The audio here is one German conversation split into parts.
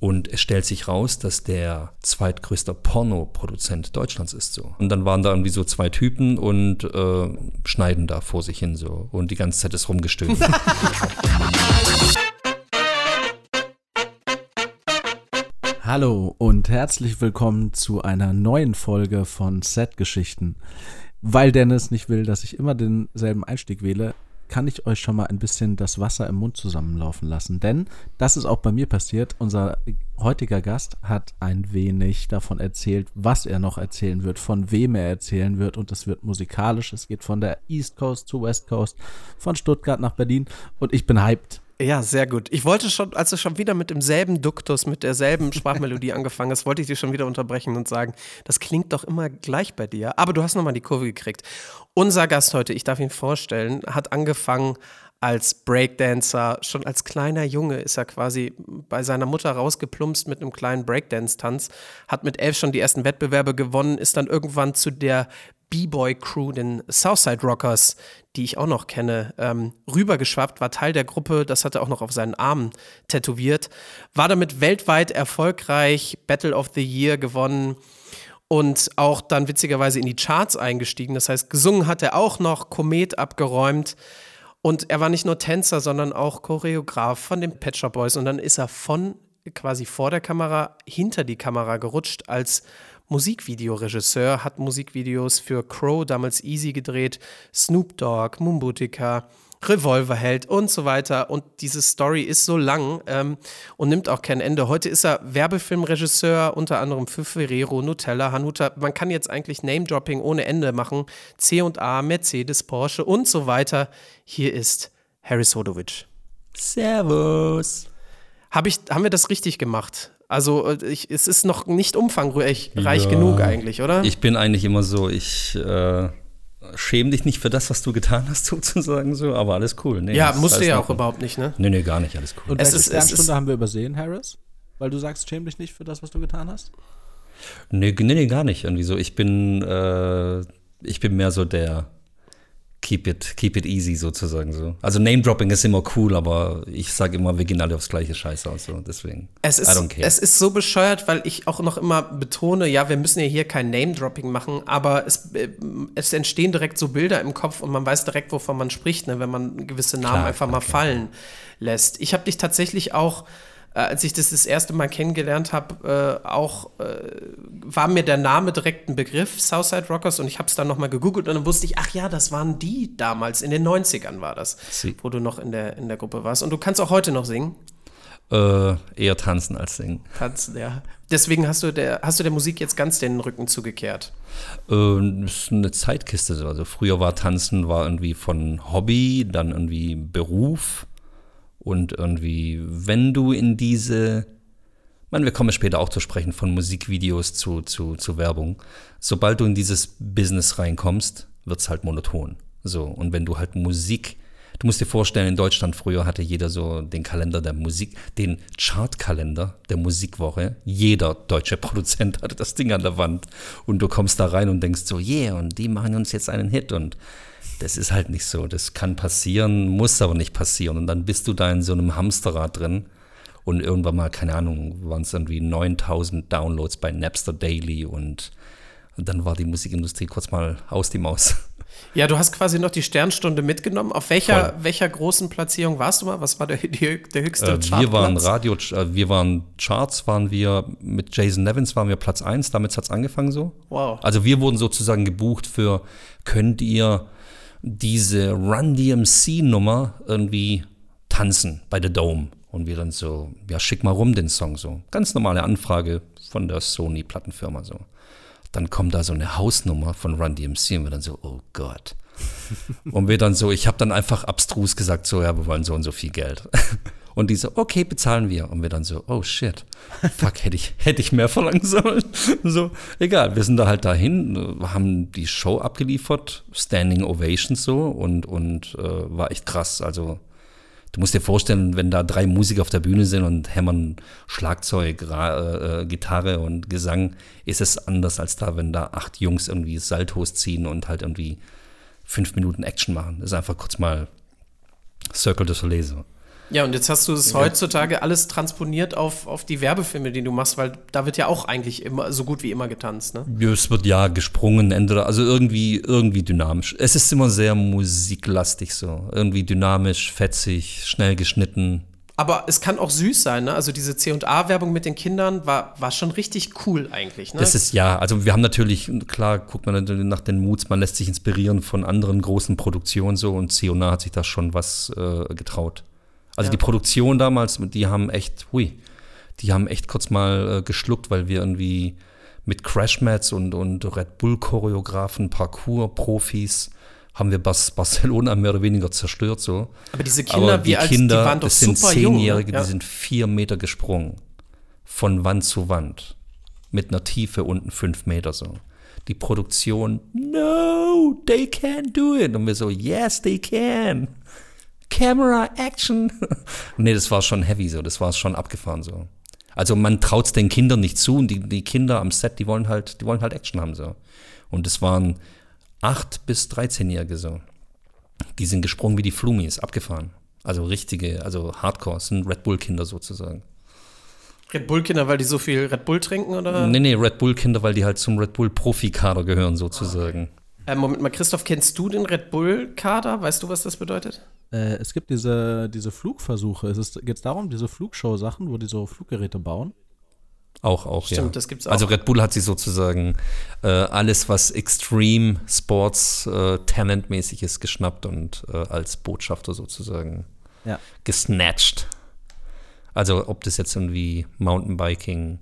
Und es stellt sich raus, dass der zweitgrößte Pornoproduzent Deutschlands ist so. Und dann waren da irgendwie so zwei Typen und äh, schneiden da vor sich hin so. Und die ganze Zeit ist rumgestöhnt. Hallo und herzlich willkommen zu einer neuen Folge von Set-Geschichten. Weil Dennis nicht will, dass ich immer denselben Einstieg wähle, kann ich euch schon mal ein bisschen das Wasser im Mund zusammenlaufen lassen. Denn das ist auch bei mir passiert. Unser heutiger Gast hat ein wenig davon erzählt, was er noch erzählen wird, von wem er erzählen wird. Und es wird musikalisch. Es geht von der East Coast zu West Coast, von Stuttgart nach Berlin. Und ich bin hyped. Ja, sehr gut. Ich wollte schon, als du schon wieder mit demselben Duktus, mit derselben Sprachmelodie angefangen hast, wollte ich dich schon wieder unterbrechen und sagen, das klingt doch immer gleich bei dir. Aber du hast nochmal die Kurve gekriegt. Unser Gast heute, ich darf ihn vorstellen, hat angefangen als Breakdancer. Schon als kleiner Junge ist er quasi bei seiner Mutter rausgeplumpst mit einem kleinen Breakdance-Tanz, hat mit elf schon die ersten Wettbewerbe gewonnen, ist dann irgendwann zu der B-Boy-Crew, den Southside Rockers, die ich auch noch kenne, ähm, rübergeschwappt, war Teil der Gruppe, das hat er auch noch auf seinen Armen tätowiert, war damit weltweit erfolgreich, Battle of the Year gewonnen und auch dann witzigerweise in die Charts eingestiegen. Das heißt, gesungen hat er auch noch, Komet abgeräumt. Und er war nicht nur Tänzer, sondern auch Choreograf von den Pet Shop Boys. Und dann ist er von quasi vor der Kamera hinter die Kamera gerutscht als Musikvideoregisseur, hat Musikvideos für Crow, damals Easy gedreht, Snoop Dogg, Mumbutika, Revolverheld und so weiter. Und diese Story ist so lang ähm, und nimmt auch kein Ende. Heute ist er Werbefilmregisseur, unter anderem für Ferrero, Nutella, Hanuta. Man kann jetzt eigentlich Name-Dropping ohne Ende machen. C&A, Mercedes, Porsche und so weiter. Hier ist Harris Hodovic. Servus. Hab ich, haben wir das richtig gemacht? Also äh, ich, es ist noch nicht umfangreich reich ja, genug eigentlich, oder? Ich bin eigentlich immer so, ich äh, schäme dich nicht für das, was du getan hast, sozusagen so, aber alles cool. Nee, ja, musst du ja auch überhaupt nicht, ne? Nee, nee, gar nicht, alles cool. Und es ist, es ist, haben wir übersehen, Harris? Weil du sagst, schäme dich nicht für das, was du getan hast? Nee, nee, nee gar nicht. Irgendwie so, ich bin, äh, ich bin mehr so der keep it, keep it easy sozusagen so. Also Name-Dropping ist immer cool, aber ich sage immer, wir gehen alle aufs gleiche Scheiß aus, so deswegen. Es ist, es ist so bescheuert, weil ich auch noch immer betone, ja, wir müssen ja hier kein Name-Dropping machen, aber es, äh, es entstehen direkt so Bilder im Kopf und man weiß direkt, wovon man spricht, ne, wenn man gewisse Namen klar, einfach klar, mal klar. fallen lässt. Ich habe dich tatsächlich auch als ich das das erste Mal kennengelernt habe, äh, auch äh, war mir der Name direkt ein Begriff, Southside Rockers, und ich habe es dann nochmal gegoogelt und dann wusste ich, ach ja, das waren die damals, in den 90ern war das, Sie. wo du noch in der, in der Gruppe warst. Und du kannst auch heute noch singen. Äh, eher tanzen als singen. Tanzen, ja. Deswegen hast du, der, hast du der Musik jetzt ganz den Rücken zugekehrt? Äh, das ist eine Zeitkiste. Also früher war Tanzen war irgendwie von Hobby, dann irgendwie Beruf und irgendwie, wenn du in diese, meine, wir kommen später auch zu sprechen von Musikvideos zu, zu, zu Werbung. Sobald du in dieses Business reinkommst, wird es halt monoton. So, und wenn du halt Musik, du musst dir vorstellen, in Deutschland früher hatte jeder so den Kalender der Musik, den Chartkalender der Musikwoche. Jeder deutsche Produzent hatte das Ding an der Wand. Und du kommst da rein und denkst so, yeah, und die machen uns jetzt einen Hit und das ist halt nicht so. Das kann passieren, muss aber nicht passieren. Und dann bist du da in so einem Hamsterrad drin. Und irgendwann mal, keine Ahnung, waren es irgendwie 9000 Downloads bei Napster Daily und, und dann war die Musikindustrie kurz mal aus die Maus. Ja, du hast quasi noch die Sternstunde mitgenommen. Auf welcher, welcher großen Platzierung warst du mal? Was war der, die, der höchste äh, Wir waren Radio, äh, wir waren Charts, waren wir mit Jason Nevins waren wir Platz 1, damit hat es angefangen so. Wow. Also wir wurden sozusagen gebucht für, könnt ihr diese Run DMC-Nummer irgendwie tanzen bei The Dome. Und wir dann so, ja, schick mal rum den Song so. Ganz normale Anfrage von der Sony-Plattenfirma so. Dann kommt da so eine Hausnummer von Run DMC und wir dann so, oh Gott. und wir dann so, ich habe dann einfach abstrus gesagt, so, ja, wir wollen so und so viel Geld. Und die so, okay, bezahlen wir. Und wir dann so, oh shit, fuck, hätte ich, hätte ich mehr verlangen sollen. So, egal, wir sind da halt dahin, haben die Show abgeliefert, Standing Ovations so und, und äh, war echt krass. Also, du musst dir vorstellen, wenn da drei Musiker auf der Bühne sind und hämmern Schlagzeug, äh, Gitarre und Gesang, ist es anders als da, wenn da acht Jungs irgendwie Saltos ziehen und halt irgendwie fünf Minuten Action machen. Das ist einfach kurz mal Circle de Soleil so. Ja, und jetzt hast du es heutzutage alles transponiert auf, auf die Werbefilme, die du machst, weil da wird ja auch eigentlich immer so gut wie immer getanzt, ne? Ja, Es wird ja gesprungen, entweder, also irgendwie, irgendwie dynamisch. Es ist immer sehr musiklastig so. Irgendwie dynamisch, fetzig, schnell geschnitten. Aber es kann auch süß sein, ne? Also diese C&A-Werbung mit den Kindern war, war schon richtig cool eigentlich, ne? Das ist ja, also wir haben natürlich, klar, guckt man natürlich nach den Moods, man lässt sich inspirieren von anderen großen Produktionen so und Ciona hat sich da schon was äh, getraut. Also Ja. die Produktion damals, die haben echt, hui, die haben echt kurz mal äh, geschluckt, weil wir irgendwie mit Crashmats und, und Red Bull-Choreografen, Parkour-Profis, haben wir Bas Barcelona mehr oder weniger zerstört so. Aber diese Kinder, Aber wie die alt, Kinder, die waren doch das sind jung. Zehnjährige, ne? ja. die sind vier Meter gesprungen. Von Wand zu Wand. Mit einer Tiefe unten fünf Meter so. Die Produktion, no, they can't do it. Und wir so, yes, they can. Camera, Action. nee, das war schon heavy so, das war schon abgefahren so. Also man traut es den Kindern nicht zu und die, die Kinder am Set, die wollen halt, die wollen halt Action haben so. Und es waren acht bis 13-Jährige so. Die sind gesprungen wie die Flumis, abgefahren. Also richtige, also Hardcore, sind Red Bull-Kinder sozusagen. Red Bull-Kinder, weil die so viel Red Bull trinken, oder? Nee, nee, Red Bull-Kinder, weil die halt zum Red Bull-Profikader gehören sozusagen. Äh, Moment mal, Christoph, kennst du den Red Bull-Kader? Weißt du, was das bedeutet? Äh, es gibt diese, diese Flugversuche. Es geht darum, diese Flugshow-Sachen, wo die so Fluggeräte bauen. Auch, auch, ja. Stimmt, das gibt's auch. Also Red Bull hat sich sozusagen äh, alles, was Extreme Sports äh, talentmäßig ist, geschnappt und äh, als Botschafter sozusagen Ja. gesnatcht. Also ob das jetzt irgendwie Mountainbiking,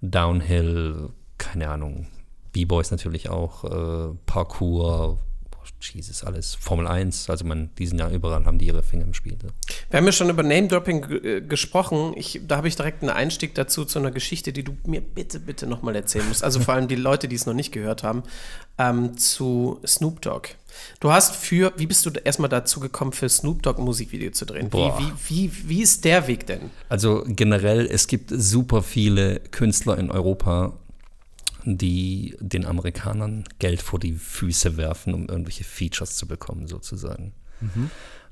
Downhill, keine Ahnung, B-Boys natürlich auch, äh, Parkour, Jesus, alles, Formel 1, also man, die sind ja überall, haben die ihre Finger im Spiel. So. Wir haben ja schon über Name-Dropping äh, gesprochen. Ich, da habe ich direkt einen Einstieg dazu zu einer Geschichte, die du mir bitte, bitte nochmal erzählen musst. Also vor allem die Leute, die es noch nicht gehört haben, ähm, zu Snoop Dogg. Du hast für, wie bist du erstmal dazu gekommen, für Snoop Dogg ein Musikvideo zu drehen? Wie, wie, wie, wie ist der Weg denn? Also generell, es gibt super viele Künstler in Europa, die den Amerikanern Geld vor die Füße werfen, um irgendwelche Features zu bekommen, sozusagen.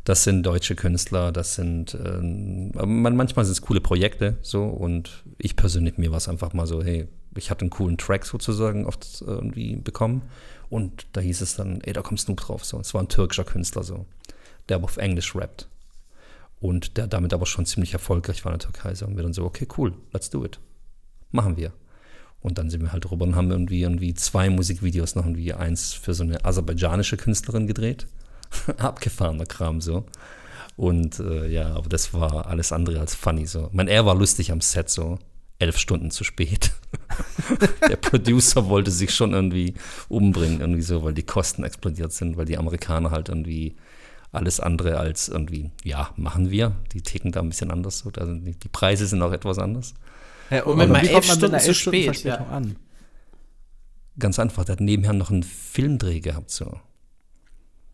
Das sind deutsche Künstler, das sind, man, manchmal sind es coole Projekte, so, und ich persönlich, mir war es einfach mal so, hey, ich hatte einen coolen Track sozusagen oft irgendwie bekommen und da hieß es dann, ey, da kommt Snoop drauf, so. Es war ein türkischer Künstler, so, der aber auf Englisch rappt. Und der damit aber schon ziemlich erfolgreich war in der Türkei. So. Und wir dann so, okay, cool, let's do it. Machen wir. Und dann sind wir halt rüber und haben irgendwie, irgendwie zwei Musikvideos noch irgendwie eins für so eine aserbaidschanische Künstlerin gedreht. Abgefahrener Kram so. Und äh, ja, aber das war alles andere als funny so. Mein er war lustig am Set so. Elf Stunden zu spät. Der Producer wollte sich schon irgendwie umbringen, irgendwie so, weil die Kosten explodiert sind, weil die Amerikaner halt irgendwie alles andere als irgendwie, ja, machen wir. Die ticken da ein bisschen anders. So. Die Preise sind auch etwas anders. Hey, Moment mal, wie elf kommt man einer Stunden zu elf Stunden spät, ja. an? Ganz einfach, der hat nebenher noch einen Filmdreh gehabt. So.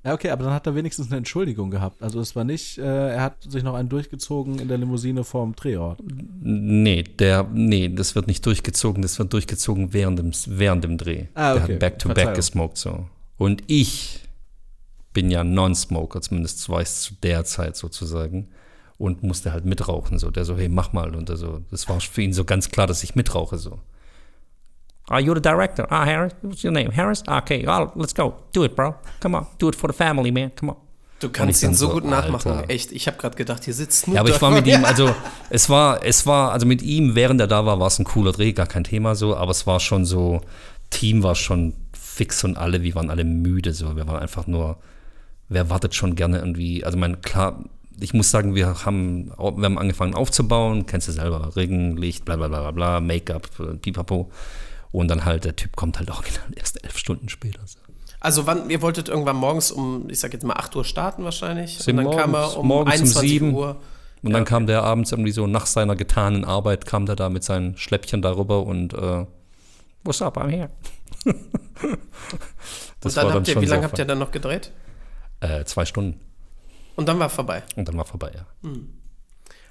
Ja, okay, aber dann hat er wenigstens eine Entschuldigung gehabt. Also es war nicht, äh, er hat sich noch einen durchgezogen in der Limousine vorm Drehort. Nee, der, nee, das wird nicht durchgezogen, das wird durchgezogen während dem, während dem Dreh. Ah, Der okay. hat back-to-back Verzeihung. gesmoked so. Und ich bin ja Non-Smoker, zumindest war ich zu der Zeit sozusagen. Und musste halt mitrauchen. So. Der so, hey, mach mal. Und so, das war für ihn so ganz klar, dass ich mitrauche. So. Are you the director? Ah, Harris? What's your name? Harris? Ah, Okay, oh, let's go. Do it, bro. Come on. Do it for the family, man. Come on. Du kannst ihn so so, gut nachmachen. Alter. Echt, ich habe gerade gedacht, hier sitzt Snoop Ja, aber ich war mit ihm, also es war, es war, also mit ihm, während er da war, war es ein cooler Dreh, gar kein Thema so, aber es war schon so, Team war schon fix und alle, wir waren alle müde so, wir waren einfach nur, wer wartet schon gerne irgendwie, also mein, klar, ich muss sagen, wir haben, wir haben angefangen aufzubauen, kennst du selber, Regen, Licht, bla bla bla bla, Make-up, äh, pipapo und dann halt, der Typ kommt halt auch erst elf Stunden später. So. Also wann, ihr wolltet irgendwann morgens um, ich sag jetzt mal 8 Uhr starten wahrscheinlich. Sind und dann kam morgens- er um morgens um 21 sieben. Uhr. Und dann kam der abends irgendwie so nach seiner getanen Arbeit, kam der da mit seinen Schläppchen darüber und äh, what's up, I'm here. Und dann habt ihr, wie so lange habt ihr dann noch gedreht? Äh, zwei Stunden. Und dann war vorbei. Und dann war vorbei, ja.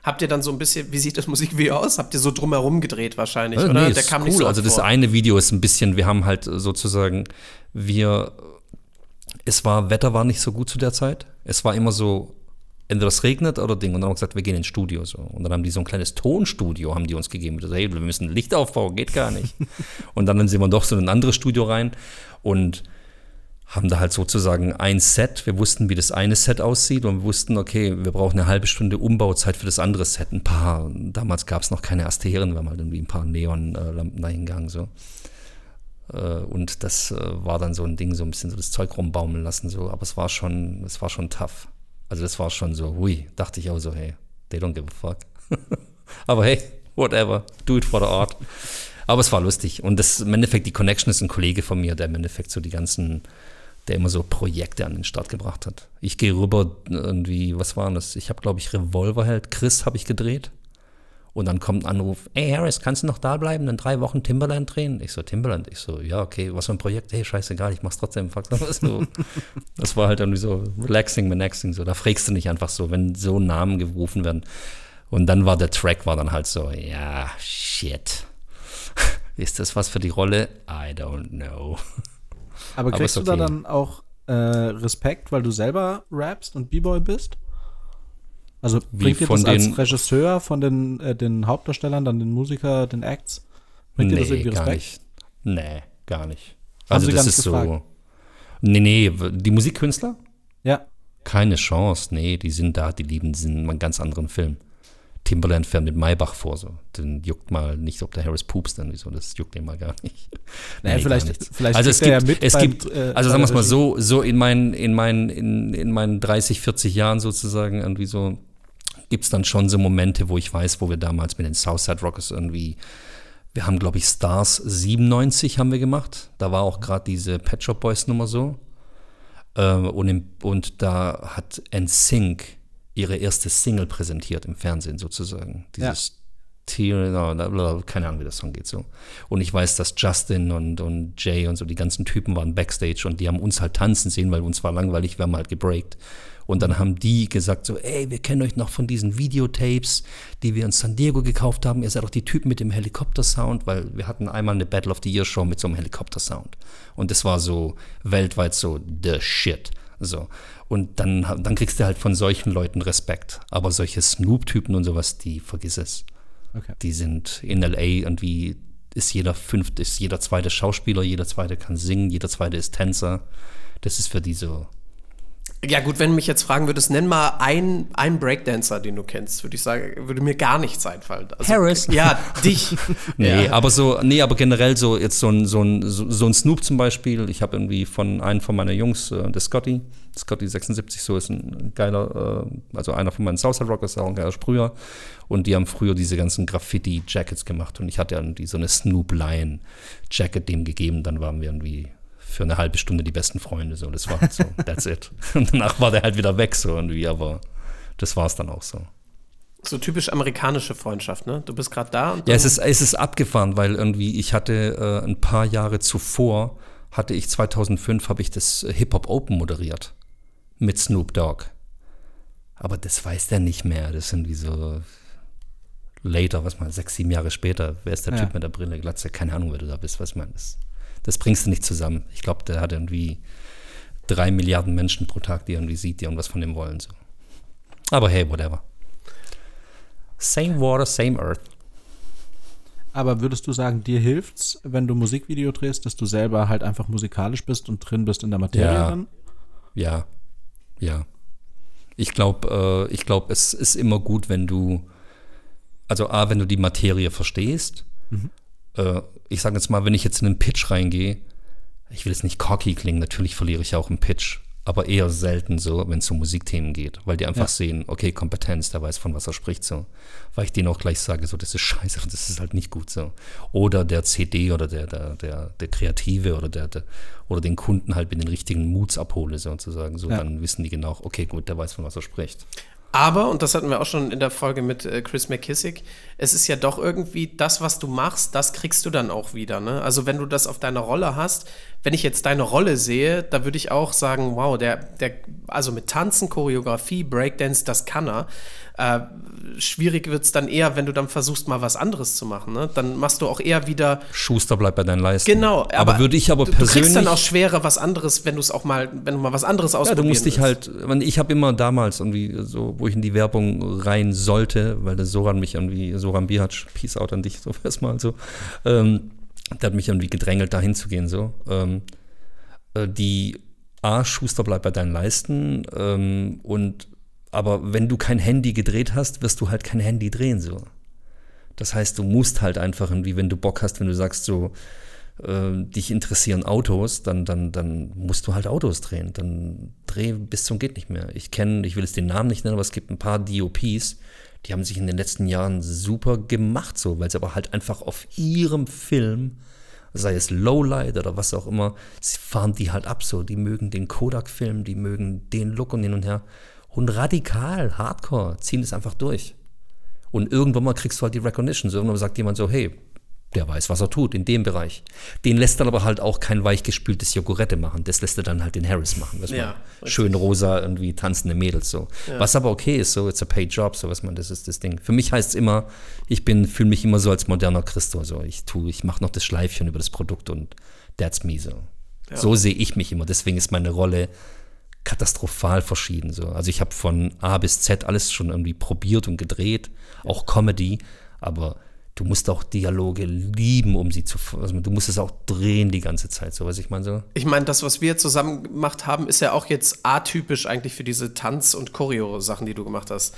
Habt ihr dann so ein bisschen, wie sieht das Musikvideo aus? Habt ihr so drumherum gedreht wahrscheinlich, Äh, oder? nee, Der ist kam cool. nicht so Also das vor. eine Video ist ein bisschen, wir haben halt sozusagen, wir, es war, Wetter war nicht so gut zu der Zeit. Es war immer so entweder es regnet oder Ding. Und dann haben wir gesagt, wir gehen ins Studio. So. Und dann haben die so ein kleines Tonstudio, haben die uns gegeben. So, hey, wir müssen Licht aufbauen, geht gar nicht. und dann sind wir doch so in ein anderes Studio rein und haben da halt sozusagen ein Set. Wir wussten, wie das eine Set aussieht und wir wussten, okay, wir brauchen eine halbe Stunde Umbauzeit für das andere Set. Ein paar, damals gab es noch keine Asteren, wir haben halt irgendwie ein paar Neonlampen da hingegangen. So. Äh, und das äh, war dann so ein Ding, so ein bisschen so das Zeug rumbaumeln lassen. So. Aber es war schon, es war schon tough. Also das war schon so, hui, dachte ich auch so, hey, they don't give a fuck. Aber hey, whatever, do it for the art. Aber es war lustig. Und das im Endeffekt, die Connection ist ein Kollege von mir, der im Endeffekt so die ganzen der immer so Projekte an den Start gebracht hat. Ich gehe rüber, irgendwie, was war das? Ich habe, glaube ich, Revolverheld, Chris habe ich gedreht. Und dann kommt ein Anruf, ey Harris, kannst du noch da bleiben, dann drei Wochen Timberland drehen? Ich so, Timberland? Ich so, ja, okay, was für ein Projekt? Hey, scheißegal, ich mach's trotzdem. So, das war halt irgendwie so relaxing, relaxing, so. Da fragst du nicht einfach so, wenn so Namen gerufen werden. Und dann war der Track, war dann halt so, ja, shit. Ist das was für die Rolle? I don't know. Aber kriegst Aber okay. du da dann auch äh, Respekt, weil du selber rappst und B-Boy bist? Also Wie bringt dir das als Regisseur von den, äh, den Hauptdarstellern, dann den Musiker, den Acts, bringt nee, dir das irgendwie Respekt? Gar nicht. Nee, gar nicht. Also das ist gefragt? so. Nee, nee, die Musikkünstler? Ja. Keine Chance, nee, die sind da, die lieben diesen einen ganz anderen Film. Timberland fährt mit Maybach vor, so. Den juckt mal nicht, ob der Harris pupst dann, wieso, das juckt den mal gar nicht. Naja, nee, vielleicht, nicht. vielleicht also es gibt, ja es beim, gibt, äh, also sagen wir es mal so, so in meinen, in meinen, in, in meinen 30, 40 Jahren sozusagen irgendwie so, gibt es dann schon so Momente, wo ich weiß, wo wir damals mit den Southside Rockers irgendwie, wir haben, glaube ich, Stars 97 haben wir gemacht. Da war auch gerade diese Pet Shop Boys Nummer so. Äh, und, im, und da hat NSYNC ihre erste Single präsentiert im Fernsehen sozusagen. Dieses ja. Tier, keine Ahnung, wie das Song geht so. Und ich weiß, dass Justin und, und Jay und so, die ganzen Typen waren Backstage und die haben uns halt tanzen sehen, weil uns war langweilig, wir haben halt gebreakt. Und dann haben die gesagt so, ey, wir kennen euch noch von diesen Videotapes, die wir in San Diego gekauft haben. Ihr seid doch die Typen mit dem Helikopter-Sound, weil wir hatten einmal eine Battle of the Year Show mit so einem Helikopter-Sound. Und das war so weltweit so the shit. So. Und dann, dann kriegst du halt von solchen Leuten Respekt. Aber solche Snoop-Typen und sowas, die vergiss es. Okay. Die sind in LA irgendwie ist jeder fünfte, ist jeder zweite Schauspieler, jeder zweite kann singen, jeder zweite ist Tänzer. Das ist für die so ja, gut, wenn du mich jetzt fragen würdest, nenn mal einen, einen Breakdancer, den du kennst, würde ich sagen, würde mir gar nichts einfallen. Also, Harris. Ja, dich. nee, ja. aber so, nee, aber generell so, jetzt so ein, so ein, so ein Snoop zum Beispiel. Ich habe irgendwie von einem von meiner Jungs, äh, der Scotty, Scotty 76, so ist ein geiler, äh, also einer von meinen Southside Rockers, auch ein geiler Sprüher. Und die haben früher diese ganzen Graffiti-Jackets gemacht. Und ich hatte irgendwie so eine Snoop Lion-Jacket dem gegeben. Dann waren wir irgendwie für eine halbe Stunde die besten Freunde. So, das war halt so, that's it. Und danach war der halt wieder weg, so irgendwie, aber das war es dann auch so. So typisch amerikanische Freundschaft, ne? Du bist gerade da. ja, es ist, es ist abgefahren, weil irgendwie ich hatte äh, ein paar Jahre zuvor, hatte ich 2005, habe ich das Hip-Hop Open moderiert mit Snoop Dogg. Aber das weiß der nicht mehr. Das sind wie so later, was man, sechs, sieben Jahre später. Wer ist der ja. Typ mit der Brille, Glatze? Keine Ahnung, wer du da bist, was man ist das bringst du nicht zusammen. Ich glaube, der hat irgendwie drei Milliarden Menschen pro Tag, die irgendwie sieht, die irgendwas von dem wollen. So. Aber hey, whatever. Same water, same earth. Aber würdest du sagen, dir hilft's, wenn du Musikvideo drehst, dass du selber halt einfach musikalisch bist und drin bist in der Materie ja. dann? Ja, ja. Ich glaube, äh, ich glaube, es ist immer gut, wenn du, also A, wenn du die Materie verstehst mhm äh, ich sage jetzt mal, wenn ich jetzt in einen Pitch reingehe, ich will jetzt nicht cocky klingen, natürlich verliere ich auch einen Pitch, aber eher selten so, wenn es um Musikthemen geht, weil die einfach ja. sehen, okay, Kompetenz, der weiß, von was er spricht, so. Weil ich denen auch gleich sage, so, das ist scheiße, das ist halt nicht gut, so. Oder der CD oder der, der, der, der Kreative oder der, der, oder den Kunden halt mit den richtigen Moods abhole, sozusagen, so, ja. dann wissen die genau, okay, gut, der weiß, von was er spricht. Aber, und das hatten wir auch schon in der Folge mit äh, Chris McKissick, es ist ja doch irgendwie das, was du machst, das kriegst du dann auch wieder. Ne? Also wenn du das auf deiner Rolle hast, wenn ich jetzt deine Rolle sehe, da würde ich auch sagen, wow, der, der, also mit Tanzen, Choreografie, Breakdance, das kann er. Äh, schwierig wird es dann eher, wenn du dann versuchst, mal was anderes zu machen. Ne? Dann machst du auch eher wieder. Schuster bleibt bei deinen Leisten. Genau, aber, aber würde ich aber persönlich. Du kriegst dann auch schwerer was anderes, wenn du es auch mal, wenn du mal was anderes ausprobierst. Ja, du musst dich halt, ich habe immer damals irgendwie so, wo ich in die Werbung rein sollte, weil der Soran mich irgendwie, Soran Bihac, Peace out an dich, so erstmal so, ähm, der hat mich irgendwie gedrängelt, da hinzugehen, so. Ähm, äh, die A, Schuster bleibt bei deinen Leisten ähm, und aber wenn du kein Handy gedreht hast, wirst du halt kein Handy drehen, so. Das heißt, du musst halt einfach irgendwie, wenn du Bock hast, wenn du sagst so, äh, dich interessieren Autos, dann, dann, dann musst du halt Autos drehen. Dann dreh bis zum geht nicht mehr. Ich kenne, ich will jetzt den Namen nicht nennen, aber es gibt ein paar DOPs, die haben sich in den letzten Jahren super gemacht, so, weil sie aber halt einfach auf ihrem Film, sei es Lowlight oder was auch immer, fahren die halt ab so. Die mögen den Kodak-Film, die mögen den Look und hin und her. Und radikal, hardcore, ziehen es einfach durch. Und irgendwann mal kriegst du halt die Recognition. So irgendwann sagt jemand so, hey, der weiß, was er tut in dem Bereich. Den lässt dann aber halt auch kein weichgespültes Jogurette machen. Das lässt er dann halt den Harris machen. Ja, schön rosa, irgendwie tanzende Mädels so. Ja. Was aber okay ist, so, it's a paid job, so was man, das ist das Ding. Für mich heißt es immer, ich bin, fühle mich immer so als moderner Christo. So. Ich tue, ich mache noch das Schleifchen über das Produkt und that's me so. Ja. So sehe ich mich immer. Deswegen ist meine Rolle katastrophal verschieden. So. Also ich habe von A bis Z alles schon irgendwie probiert und gedreht, auch Comedy, aber du musst auch Dialoge lieben, um sie zu. Also du musst es auch drehen die ganze Zeit, so was ich meine so. Ich meine, das, was wir zusammen gemacht haben, ist ja auch jetzt atypisch eigentlich für diese Tanz- und Choreo-Sachen, die du gemacht hast.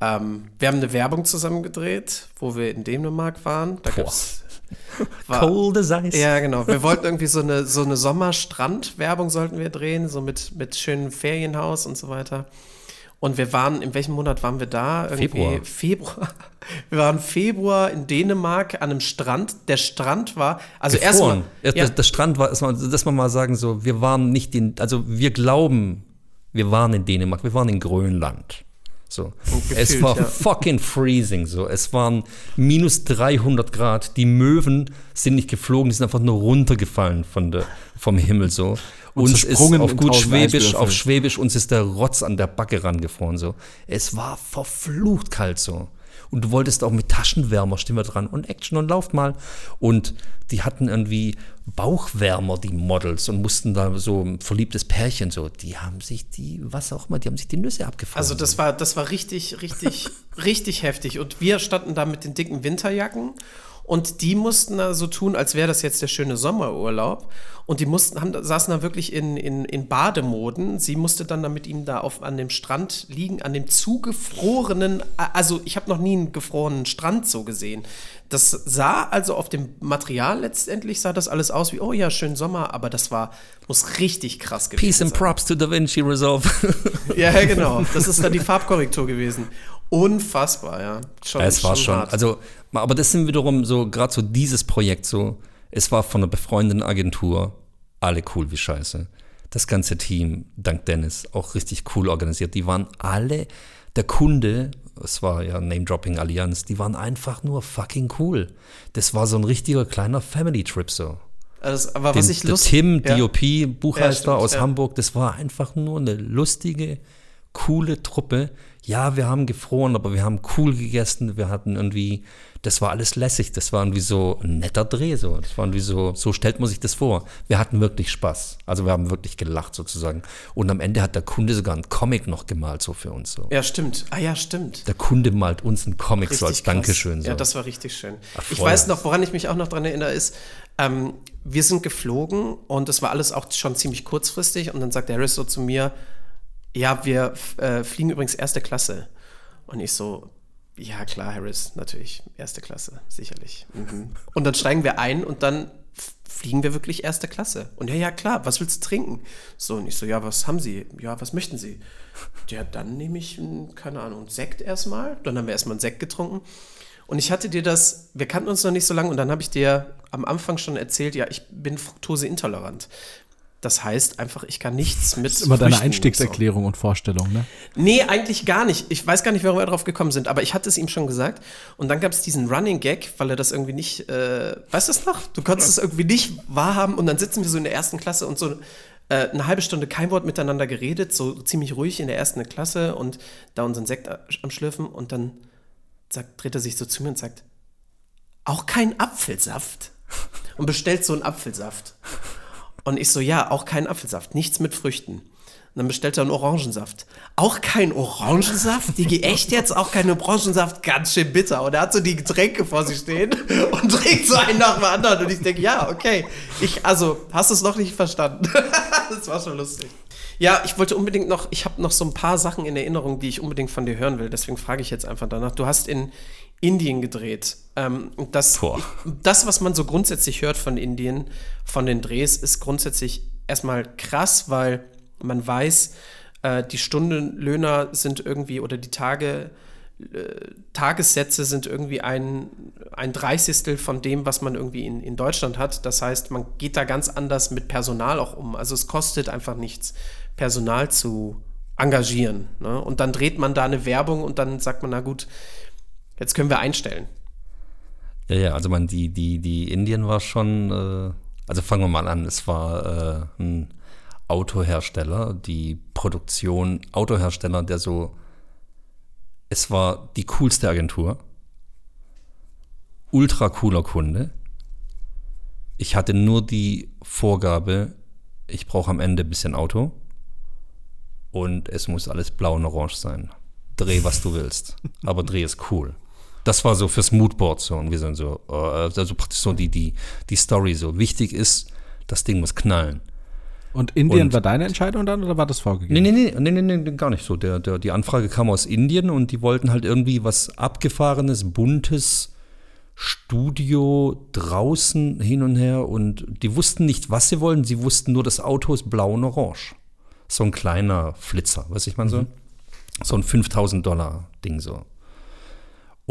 Ähm, wir haben eine Werbung zusammen gedreht, wo wir in Dänemark waren. Da gab's war, Cold as ice. Ja, genau. Wir wollten irgendwie so eine, so eine Sommerstrand-Werbung sollten wir drehen, so mit, mit schönem Ferienhaus und so weiter. Und wir waren, in welchem Monat waren wir da? Irgendwie Februar. Februar. Wir waren Februar in Dänemark an einem Strand. Der Strand war, also erstmal. Ja. Der, der Strand war, dass man mal sagen, so, wir waren nicht in, also wir glauben, wir waren in Dänemark, wir waren in Grönland. So. Gefühlt, es war ja. fucking freezing. So. Es waren minus 300 Grad. Die Möwen sind nicht geflogen, die sind einfach nur runtergefallen von der, vom Himmel. So. Und uns ist auf gut Schwäbisch, auf Schwäbisch, uns ist der Rotz an der Backe rangefahren. So. Es war verflucht kalt so und du wolltest auch mit Taschenwärmer, stehen wir dran, und Action und lauft mal. Und die hatten irgendwie Bauchwärmer, die Models, und mussten da so ein verliebtes Pärchen so, die haben sich die, was auch immer, die haben sich die Nüsse abgefahren. Also das war, das war richtig, richtig, richtig heftig. Und wir standen da mit den dicken Winterjacken und die mussten da so tun, als wäre das jetzt der schöne Sommerurlaub. Und die mussten, haben, saßen da wirklich in, in, in Bademoden. Sie musste dann da mit ihm da auf, an dem Strand liegen, an dem zugefrorenen, also ich habe noch nie einen gefrorenen Strand so gesehen. Das sah also auf dem Material letztendlich, sah das alles aus wie, oh ja, schön Sommer, aber das war, muss richtig krass gewesen Peace and props to Da Vinci Resolve. ja, genau. Das ist dann die Farbkorrektur gewesen. Unfassbar, ja. Schon, es war schon, hart. also, aber das sind wiederum so, gerade so dieses Projekt so, es war von einer befreundeten Agentur, alle cool wie scheiße. Das ganze Team, dank Dennis, auch richtig cool organisiert. Die waren alle, der Kunde, es war ja Name-Dropping Allianz, die waren einfach nur fucking cool. Das war so ein richtiger kleiner Family-Trip so. Also, aber was Den, ich lust Tim, ja. DOP, Buchhalter ja, aus ja. Hamburg, das war einfach nur eine lustige, coole Truppe, ja, wir haben gefroren, aber wir haben cool gegessen, wir hatten irgendwie, das war alles lässig, das war irgendwie so ein netter Dreh, so. Das war irgendwie so, so stellt man sich das vor. Wir hatten wirklich Spaß. Also wir haben wirklich gelacht sozusagen. Und am Ende hat der Kunde sogar einen Comic noch gemalt, so für uns. So. Ja, stimmt. Ah ja, stimmt. Der Kunde malt uns einen Comic richtig so als krass. Dankeschön. So. Ja, das war richtig schön. Ach, ich weiß noch, woran ich mich auch noch dran erinnere, ist, ähm, wir sind geflogen und es war alles auch schon ziemlich kurzfristig und dann sagt Harris so zu mir, ja, wir äh, fliegen übrigens erste Klasse. Und ich so, ja klar, Harris, natürlich, erste Klasse, sicherlich. Mhm. Und dann steigen wir ein und dann fliegen wir wirklich erste Klasse. Und ja, ja, klar, was willst du trinken? So, und ich so, ja, was haben Sie? Ja, was möchten Sie? Ja, dann nehme ich, keine Ahnung, Sekt erstmal. Dann haben wir erstmal einen Sekt getrunken. Und ich hatte dir das, wir kannten uns noch nicht so lange und dann habe ich dir am Anfang schon erzählt, ja, ich bin fruktoseintolerant. Das heißt einfach, ich kann nichts mit. Das ist immer deine Einstiegserklärung so. und Vorstellung, ne? Nee, eigentlich gar nicht. Ich weiß gar nicht, warum wir darauf gekommen sind, aber ich hatte es ihm schon gesagt. Und dann gab es diesen Running Gag, weil er das irgendwie nicht. Äh, weißt du es noch? Du konntest es irgendwie nicht wahrhaben und dann sitzen wir so in der ersten Klasse und so äh, eine halbe Stunde kein Wort miteinander geredet, so ziemlich ruhig in der ersten Klasse und da unseren Sekt am Schlürfen und dann sagt, dreht er sich so zu mir und sagt: Auch kein Apfelsaft. Und bestellt so einen Apfelsaft. Und ich so, ja, auch kein Apfelsaft, nichts mit Früchten. Und dann bestellt er einen Orangensaft. Auch kein Orangensaft? Die echt jetzt auch kein Orangensaft? Ganz schön bitter. Und er hat so die Getränke vor sich stehen und trinkt so einen nach dem anderen. Und ich denke, ja, okay. Ich, also, hast du es noch nicht verstanden? das war schon lustig. Ja, ich wollte unbedingt noch, ich habe noch so ein paar Sachen in Erinnerung, die ich unbedingt von dir hören will. Deswegen frage ich jetzt einfach danach. Du hast in Indien gedreht. Ähm, das, das, was man so grundsätzlich hört von Indien, von den Drehs, ist grundsätzlich erstmal krass, weil man weiß, äh, die Stundenlöhner sind irgendwie oder die Tage, äh, Tagessätze sind irgendwie ein, ein Dreißigstel von dem, was man irgendwie in, in Deutschland hat. Das heißt, man geht da ganz anders mit Personal auch um. Also es kostet einfach nichts, Personal zu engagieren. Ne? Und dann dreht man da eine Werbung und dann sagt man, na gut, jetzt können wir einstellen. Ja, ja, also man, die, die, die Indien war schon, äh, also fangen wir mal an, es war äh, ein Autohersteller, die Produktion Autohersteller, der so, es war die coolste Agentur, ultra cooler Kunde. Ich hatte nur die Vorgabe, ich brauche am Ende ein bisschen Auto und es muss alles blau und orange sein. Dreh, was du willst, aber Dreh ist cool. Das war so fürs Moodboard so und wir sind so, äh, also praktisch so die, die, die Story so. Wichtig ist, das Ding muss knallen. Und Indien und, war deine Entscheidung dann oder war das vorgegeben? Nee, nee, nee, nee, nee, nee gar nicht so. Der, der, die Anfrage kam aus Indien und die wollten halt irgendwie was abgefahrenes, buntes Studio draußen hin und her und die wussten nicht, was sie wollen. Sie wussten nur, das Auto ist blau und orange. So ein kleiner Flitzer, weiß ich mal so. Mhm. So ein 5000 Dollar Ding so.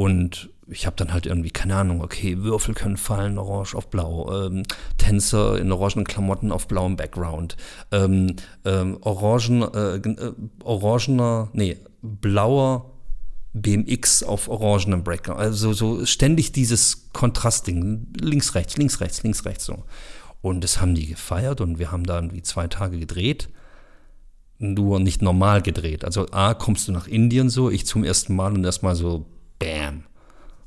Und ich habe dann halt irgendwie, keine Ahnung, okay, Würfel können fallen, orange auf blau, ähm, Tänzer in orangenen Klamotten auf blauem Background, ähm, ähm, orangen, äh, äh, orangener, nee, blauer BMX auf orangenem Background. Also so ständig dieses Kontrastding, links, rechts, links, rechts, links, rechts so. Und das haben die gefeiert und wir haben da irgendwie zwei Tage gedreht. Nur nicht normal gedreht. Also A, kommst du nach Indien so, ich zum ersten Mal und erstmal so, bam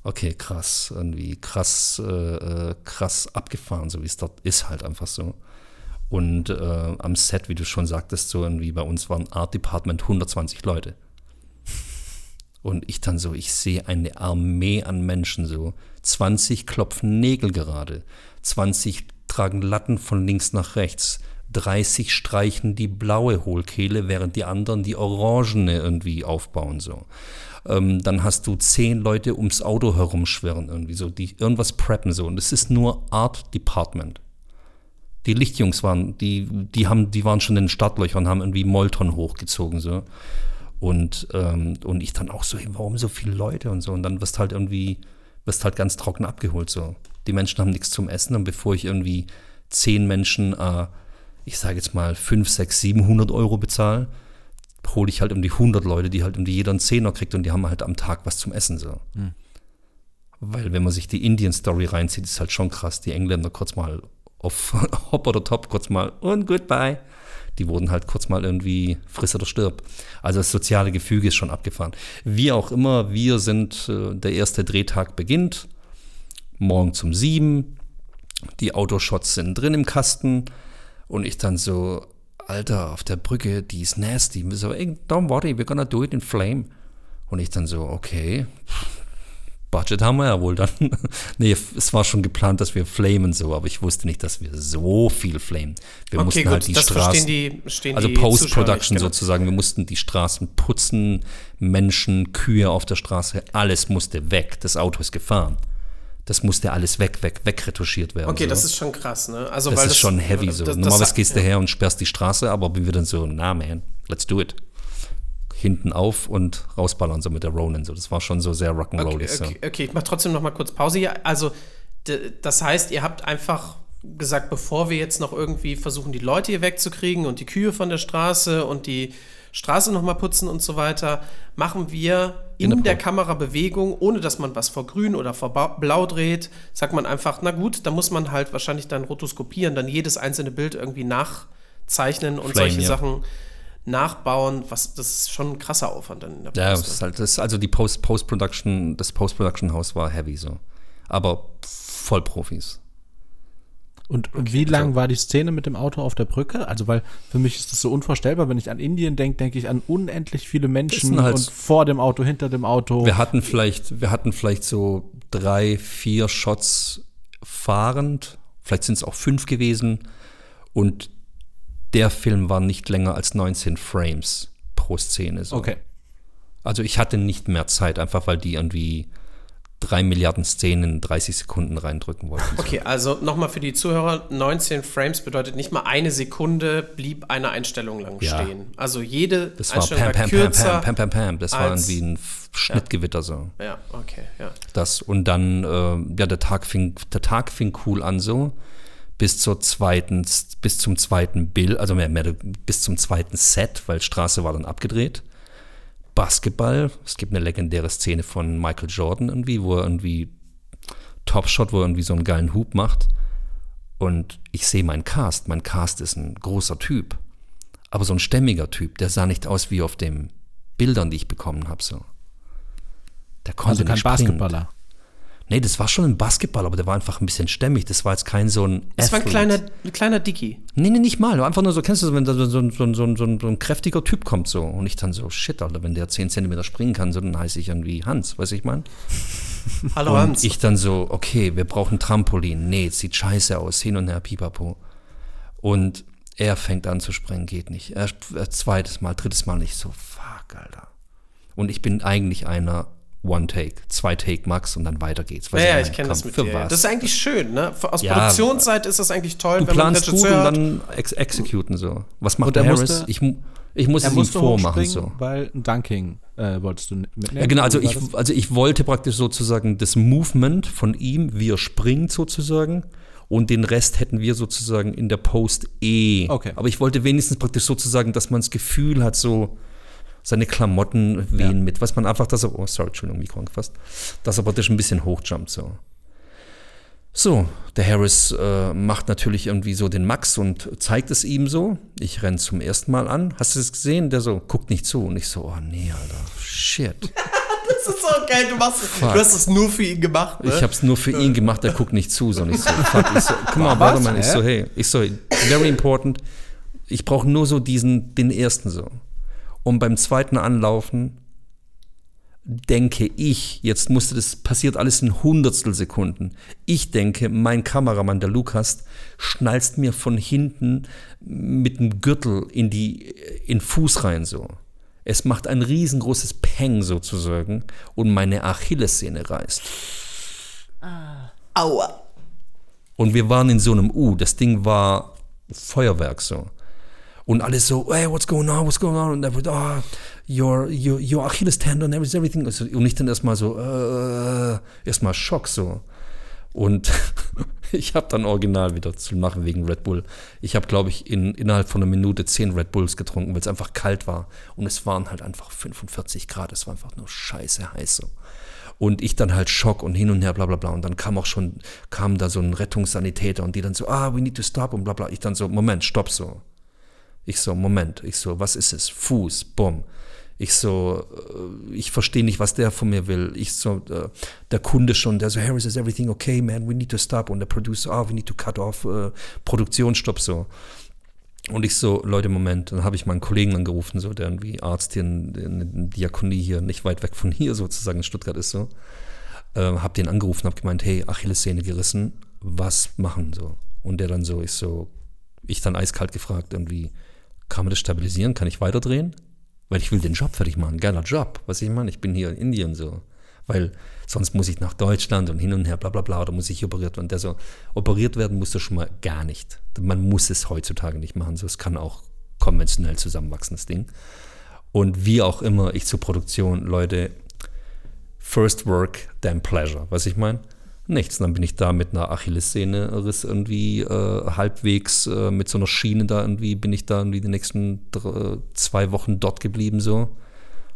okay, krass, irgendwie krass, äh, äh, krass abgefahren, so wie es dort ist, halt einfach so. Und äh, am Set, wie du schon sagtest, so irgendwie bei uns waren Art Department 120 Leute. Und ich dann so, ich sehe eine Armee an Menschen so. 20 klopfen Nägel gerade, 20 tragen Latten von links nach rechts, 30 streichen die blaue Hohlkehle, während die anderen die orangene irgendwie aufbauen so ähm, dann hast du zehn Leute ums Auto herumschwirren, irgendwie so, die irgendwas preppen so. Und es ist nur Art Department. Die Lichtjungs waren, die, die haben, die waren schon in den Startlöchern haben irgendwie Molton hochgezogen, so. Und, ähm, und ich dann auch so, hey, warum so viele Leute und so? Und dann wirst halt irgendwie, wirst halt ganz trocken abgeholt, so. Die Menschen haben nichts zum Essen und bevor ich irgendwie zehn Menschen, äh, ich sage jetzt mal 5, 6, 700 Euro bezahle, hole ich halt um die 100 Leute, die halt um die jeder einen Zehner kriegt und die haben halt am Tag was zum Essen so. Hm. Weil wenn man sich die Indian-Story reinzieht, ist halt schon krass. Die Engländer kurz mal auf Hop oder Top, kurz mal und Goodbye. Die wurden halt kurz mal irgendwie friss oder stirb. Also das soziale Gefüge ist schon abgefahren. Wie auch immer, wir sind, äh, der erste Drehtag beginnt, morgen zum sieben. Die Autoshots sind drin im Kasten. Und ich dann so, Alter, auf der Brücke, die ist nasty. So, ey, don't worry, we're gonna do it in flame. Und ich dann so, okay, Budget haben wir ja wohl dann. nee, es war schon geplant, dass wir flamen so, aber ich wusste nicht, dass wir so viel flamen. Wir okay, mussten gut, halt die Straßen, die, also Post-Production genau. sozusagen, wir mussten die Straßen putzen, Menschen, Kühe auf der Straße, alles musste weg. Das Auto ist gefahren das musste alles weg, weg, wegretuschiert werden. Okay, so. das ist schon krass, ne? Also, das weil ist das, schon heavy so. Das, Normalerweise das, gehst du her und sperrst die Straße, aber wir dann so, na man, let's do it. Hinten auf und rausballern so mit der Ronin. So. Das war schon so sehr rock'n'rollig. Okay, okay, so. okay, ich mach trotzdem noch mal kurz Pause hier. Also, das heißt, ihr habt einfach gesagt, bevor wir jetzt noch irgendwie versuchen, die Leute hier wegzukriegen und die Kühe von der Straße und die Straße nochmal putzen und so weiter, machen wir in, in der, der Kamerabewegung, ohne dass man was vor grün oder vor blau dreht, sagt man einfach, na gut, da muss man halt wahrscheinlich dann rotoskopieren, dann jedes einzelne Bild irgendwie nachzeichnen und Flame, solche ja. Sachen nachbauen, was das ist schon ein krasser Aufwand dann in der Post, Ja, das ist halt, das, also die Post, Post-Production, das Post-Production-Haus war heavy so. Aber voll Profis. Und wie lang war die Szene mit dem Auto auf der Brücke? Also, weil für mich ist das so unvorstellbar. Wenn ich an Indien denke, denke ich an unendlich viele Menschen halt- und vor dem Auto, hinter dem Auto. Wir hatten vielleicht, wir hatten vielleicht so drei, vier Shots fahrend, vielleicht sind es auch fünf gewesen. Und der Film war nicht länger als 19 Frames pro Szene. So. Okay. Also ich hatte nicht mehr Zeit, einfach weil die irgendwie drei Milliarden Szenen in 30 Sekunden reindrücken wollten. Okay, also nochmal für die Zuhörer, 19 Frames bedeutet nicht mal eine Sekunde blieb eine Einstellung lang Ja. stehen. Also jede Das war Einstellung Pam, war Pam, Pam, kürzer. Pam, Pam, Pam, Pam. Das war irgendwie ein Schnittgewitter so. Ja, okay, ja. Das und dann, äh, ja, der Tag fing, der Tag fing cool an so. Bis zur zweiten, bis zum zweiten Bild, also mehr, mehr bis zum zweiten Set, weil Straße war dann abgedreht. Basketball, es gibt eine legendäre Szene von Michael Jordan irgendwie, wo er irgendwie Topshot, wo er irgendwie so einen geilen Hub macht. Und ich sehe meinen Cast. Mein Cast ist ein großer Typ. Aber so ein stämmiger Typ, der sah nicht aus wie auf den Bildern, die ich bekommen habe. So. Der konnte also kein nicht. Basketballer. Nee, das war schon ein Basketball, aber der war einfach ein bisschen stämmig. Das war jetzt kein so ein. Das war ein Athlete. kleiner, ein kleiner Dicky. Nee, nee, nicht mal. Einfach nur so, kennst du wenn da so, so, so, so, ein kräftiger Typ kommt so. Und ich dann so, shit, Alter, wenn der 10 Zentimeter springen kann, so, dann heiße ich irgendwie Hans, weißt du, ich mein? Hallo Und Hans. ich dann so, okay, wir brauchen Trampolin. Nee, es sieht scheiße aus, hin und her, pipapo. Und er fängt an zu springen, geht nicht. Er, er zweites Mal, drittes Mal nicht so, fuck, Alter. Und ich bin eigentlich einer One-Take, Zwei-Take Max und dann weiter geht's. Ja, ja, ich kenne das mit für dir. was? Das ist eigentlich schön, ne? Aus Ja. Produktionsseite ist das eigentlich toll, Du wenn man planst gut und dann ex executen so. Was macht der er Harris? musste- ich, ich muss es ihm vormachen so. weil ein Dunking äh, wolltest du mitnehmen. Ja, genau, also ich, also ich wollte praktisch sozusagen das Movement von ihm, wie er springt sozusagen, und den Rest hätten wir sozusagen in der Post eh. Okay. Aber ich wollte wenigstens praktisch sozusagen, dass man das Gefühl hat, so seine Klamotten wehen Ja. mit, was man einfach, dass er, oh sorry, Entschuldigung, Mikro angefasst, dass er praktisch ein bisschen hochjumpt so. So, der Harris äh, macht natürlich irgendwie so den Max und zeigt es ihm so. Ich renn zum ersten Mal an. Hast du es gesehen? Der so, guckt nicht zu. Und ich so, oh nee, Alter, shit. Das ist so geil, du, machst, du hast es nur für ihn gemacht, ne? Ich habe es nur für ihn gemacht, der guckt nicht zu, sondern ich so, fuck, ich so, guck mal, warte mal, ich so, hey, ich so, very important, ich brauche nur so diesen, den ersten so. Und beim zweiten Anlaufen denke ich, jetzt musste das, passiert alles in Hundertstel Sekunden. Ich denke, mein Kameramann, der Lukas, schnallst mir von hinten mit dem Gürtel in die, in Fuß rein so. Es macht ein riesengroßes Peng sozusagen und meine Achillessehne reißt. Aua. Und wir waren in so einem U. Das Ding war Feuerwerk so. Und alles so, hey, what's going on, what's going on? Und er wird, oh, your, your, your Achilles tendon, everything. Und ich dann erstmal so, äh, erstmal Schock so. Und ich habe dann original wieder zu machen wegen Red Bull. Ich habe, glaube ich, in, innerhalb von einer Minute zehn Red Bulls getrunken, weil es einfach kalt war. Und es waren halt einfach 45 Grad. Es war einfach nur scheiße heiß so. Und ich dann halt Schock und hin und her, bla bla bla. Und dann kam auch schon, kam da so ein Rettungssanitäter und die dann so, ah, we need to stop und bla bla. Ich dann so, Moment, stopp so. Ich so, Moment. Ich so, was ist es? Fuß, bumm. Ich so, äh, ich verstehe nicht, was der von mir will. Ich so, äh, der Kunde schon, der so, Harris, is everything okay, man? We need to stop. Und der Producer, ah, we need to cut off, äh, Produktionsstopp so. Und ich so, Leute, Moment, dann habe ich meinen Kollegen angerufen, so, der irgendwie Arzt hier in, in, Diakonie hier, nicht weit weg von hier sozusagen in Stuttgart ist so. Äh, hab den angerufen, hab gemeint, hey, Achillessehne gerissen, was machen so? Und der dann so, ich so, ich dann eiskalt gefragt, irgendwie, kann man das stabilisieren? Kann ich weiterdrehen? Weil ich will den Job fertig machen, geiler Job. Was ich meine, ich bin hier in Indien so. Weil sonst muss ich nach Deutschland und hin und her, bla bla bla, oder muss ich operiert werden. Der so, operiert werden musst du schon mal gar nicht. Man muss es heutzutage nicht machen, so es kann auch konventionell zusammenwachsendes Ding. Und wie auch immer, ich zur Produktion, Leute, first work, then pleasure. Was ich meine? Nichts. Dann bin ich da mit einer Achillessehne-Riss irgendwie äh, halbwegs äh, mit so einer Schiene da irgendwie, bin ich da irgendwie die nächsten drei, zwei Wochen dort geblieben so.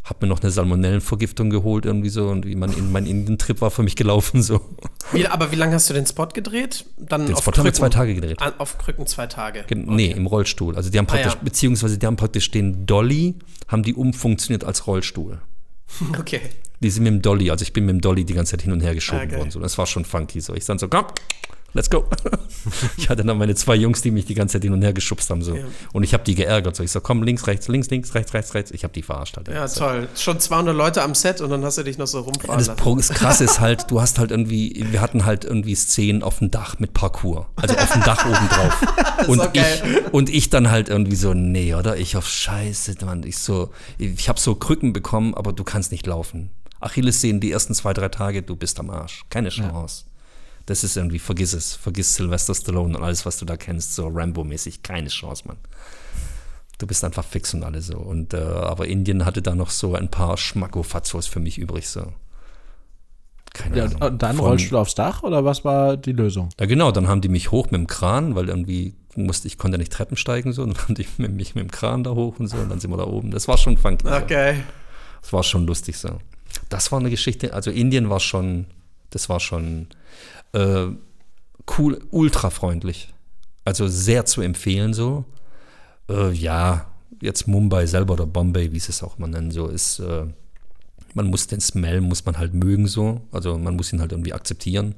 Hab mir noch eine Salmonellenvergiftung geholt irgendwie so und wie mein, mein Indien-Trip war für mich gelaufen so. Wie, aber wie lange hast du den Spot gedreht? Dann Den auf Spot haben wir Krücken. zwei Tage gedreht. An, auf Krücken zwei Tage. Gen- Nee, im Rollstuhl. Also die haben praktisch, ja. beziehungsweise die haben praktisch den Dolly, haben die umfunktioniert als Rollstuhl. Okay. Die sind mit dem Dolly, also ich bin mit dem Dolly die ganze Zeit hin und her geschoben Ah, geil. worden. So. Das war schon funky. So. Ich dann so, komm, let's go. ich hatte dann meine zwei Jungs, die mich die ganze Zeit hin und her geschubst haben. So. Ja. Und ich habe die geärgert. So, ich so, komm, links, rechts, links, links, rechts, rechts, rechts. Ich habe die verarscht halt. Ja, so. toll. Schon 200 Leute am Set und dann hast du dich noch so rumfahren Das, lassen. Pro- das Krasse ist halt, du hast halt irgendwie, wir hatten halt irgendwie Szenen auf dem Dach mit Parkour. Also auf dem Dach oben drauf. Und geil. ich, und ich dann halt irgendwie so, nee, oder? Ich auf Scheiße, Mann. Ich so, ich habe so Krücken bekommen, aber du kannst nicht laufen. Achillessehnen die ersten zwei, drei Tage, du bist am Arsch. Keine Chance. Das ist irgendwie, vergiss es. Vergiss Sylvester Stallone und alles, was du da kennst, so Rambo-mäßig. Keine Chance, Mann. Du bist einfach fix und alles so. Und, äh, aber Indien hatte da noch so ein paar Schmackofatzos für mich übrig, so. Keine Ja, Ahnung. und dann Von- rollst du aufs Dach oder was war die Lösung? Ja, genau, dann haben die mich hoch mit dem Kran, weil irgendwie musste ich konnte nicht Treppen steigen so, und dann haben die mich mit dem Kran da hoch und so und dann sind wir da oben. Das war schon funky. so. Okay. Das war schon lustig so. Das war eine Geschichte, also Indien war schon, das war schon äh, cool, ultra freundlich. Also sehr zu empfehlen so. Äh, ja, jetzt Mumbai selber oder Bombay, wie sie es auch mal nennen, so ist, äh, man muss den Smell, muss man halt mögen so. Also man muss ihn halt irgendwie akzeptieren.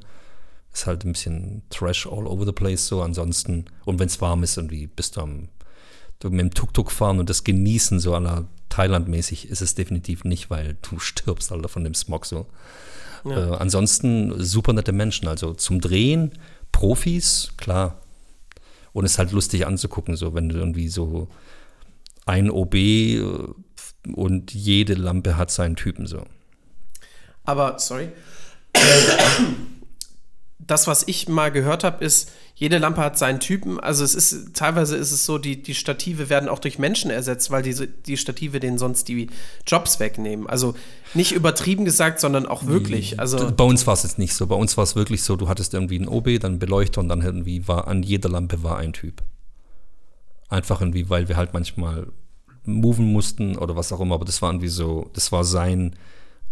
Ist halt ein bisschen Trash all over the place so. Ansonsten, und wenn es warm ist, irgendwie bist du am du mit dem Tuk-Tuk fahren und das genießen, so aller Thailand-mäßig, ist es definitiv nicht, weil du stirbst, Alter, von dem Smog so. Äh, ansonsten super nette Menschen, also zum Drehen, Profis, klar. Und es ist halt lustig anzugucken, so wenn du irgendwie so ein OB äh, und jede Lampe hat seinen Typen so. Aber, sorry. Das, was ich mal gehört habe, ist, jede Lampe hat seinen Typen. Also es ist, teilweise ist es so, die, die Stative werden auch durch Menschen ersetzt, weil diese, die Stative denen sonst die Jobs wegnehmen. Also nicht übertrieben gesagt, sondern auch wirklich. Also Bei uns war es jetzt nicht so. Bei uns war es wirklich so, du hattest irgendwie einen OB, dann einen Beleuchter und dann irgendwie war an jeder Lampe war ein Typ. Einfach irgendwie, weil wir halt manchmal moven mussten oder was auch immer, aber das war irgendwie so, das war sein,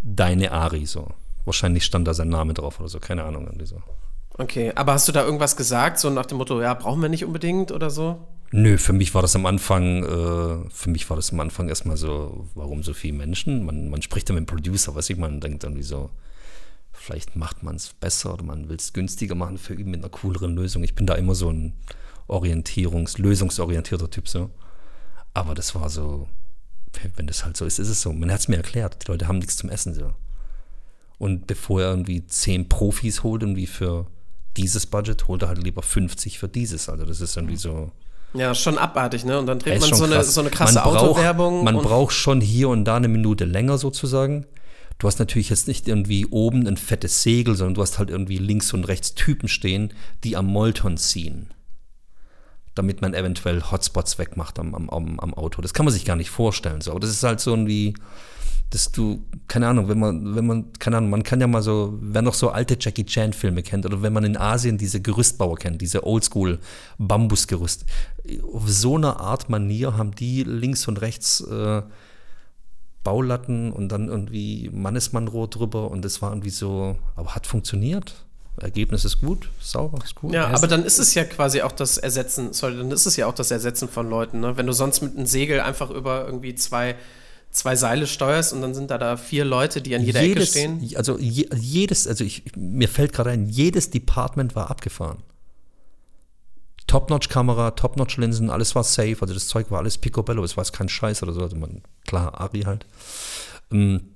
deine Ari so. Wahrscheinlich stand da sein Name drauf oder so, keine Ahnung, irgendwie so. Okay, aber hast du da irgendwas gesagt, so nach dem Motto, ja, brauchen wir nicht unbedingt oder so? Nö, für mich war das am Anfang, äh, für mich war das am Anfang erstmal so, warum so viele Menschen? Man, man spricht ja mit dem Producer, was ich man denkt irgendwie so, vielleicht macht man es besser oder man will es günstiger machen für ihn mit einer cooleren Lösung. Ich bin da immer so ein Orientierungs-, lösungsorientierter Typ so. Aber das war so, wenn das halt so ist, ist es so. Man hat es mir erklärt, die Leute haben nichts zum Essen so. Und bevor er irgendwie zehn Profis holt, irgendwie für dieses Budget, holt er halt lieber 50 für dieses. Also das ist irgendwie so. Ja, schon abartig, ne? Und dann dreht man so eine, so eine krasse man braucht, Autowerbung. Man braucht schon hier und da eine Minute länger sozusagen. Du hast natürlich jetzt nicht irgendwie oben ein fettes Segel, sondern du hast halt irgendwie links und rechts Typen stehen, die am Molton ziehen. Damit man eventuell Hotspots wegmacht am, am, am, am Auto. Das kann man sich gar nicht vorstellen. So. Aber das ist halt so irgendwie, dass du, keine Ahnung, wenn man, wenn man, keine Ahnung, man kann ja mal so, wer noch so alte Jackie Chan-Filme kennt oder wenn man in Asien diese Gerüstbauer kennt, diese Oldschool Bambusgerüst, auf so eine Art Manier haben die links und rechts äh, Baulatten und dann irgendwie Mannesmannrohr drüber und das war irgendwie so, aber hat funktioniert. Ergebnis ist gut, sauber, ist gut. Ja, aber dann ist es ja quasi auch das Ersetzen, sorry, dann ist es ja auch das Ersetzen von Leuten, ne? Wenn du sonst mit einem Segel einfach über irgendwie zwei, zwei Seile steuerst und dann sind da da vier Leute, die an jeder Ecke jedes, stehen. Also je, jedes, also ich, mir fällt gerade ein, jedes Department war abgefahren. Top-Notch-Kamera, Top-Notch-Linsen, alles war safe. Also das Zeug war alles picobello, es war jetzt kein Scheiß oder so. Also man, klar, Ari halt. Ähm,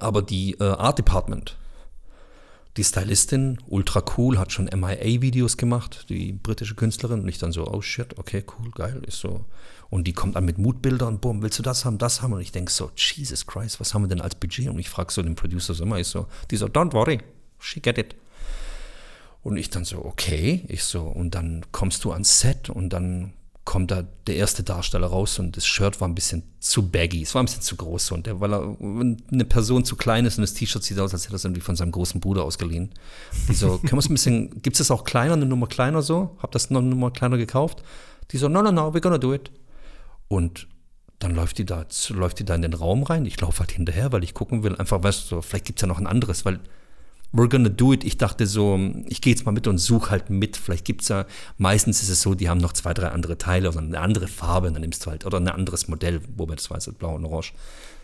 aber die äh, Art Department, die Stylistin, ultra cool, hat schon MIA-Videos gemacht, die britische Künstlerin. Und ich dann so, oh shit, okay, cool, geil, ist so. Und die kommt dann mit Mutbildern, boom, willst du das haben, das haben? Und ich denke so, Jesus Christ, was haben wir denn als Budget? Und ich frage so den Producer immer, ich so, die so, don't worry, she get it. Und ich dann so, okay, ich so, und dann kommst du ans Set und dann kommt da der erste Darsteller raus und das Shirt war ein bisschen zu baggy, es war ein bisschen zu groß und der, weil er, eine Person zu klein ist und das T-Shirt sieht aus, als hätte er es irgendwie von seinem großen Bruder ausgeliehen. Die so, können wir es ein bisschen, gibt es das auch kleiner, eine Nummer kleiner so? Hab das noch eine Nummer kleiner gekauft? Die so, no, no, no, we're gonna do it. Und dann läuft die da, läuft die da in den Raum rein. Ich laufe halt hinterher, weil ich gucken will, einfach, weißt du, vielleicht gibt es ja noch ein anderes, weil we're gonna do it. Ich dachte so, ich gehe jetzt mal mit und suche halt mit. Vielleicht gibt es ja, meistens ist es so, die haben noch zwei, drei andere Teile oder eine andere Farbe, dann nimmst du halt, oder ein anderes Modell, wobei das weiß, blau und orange.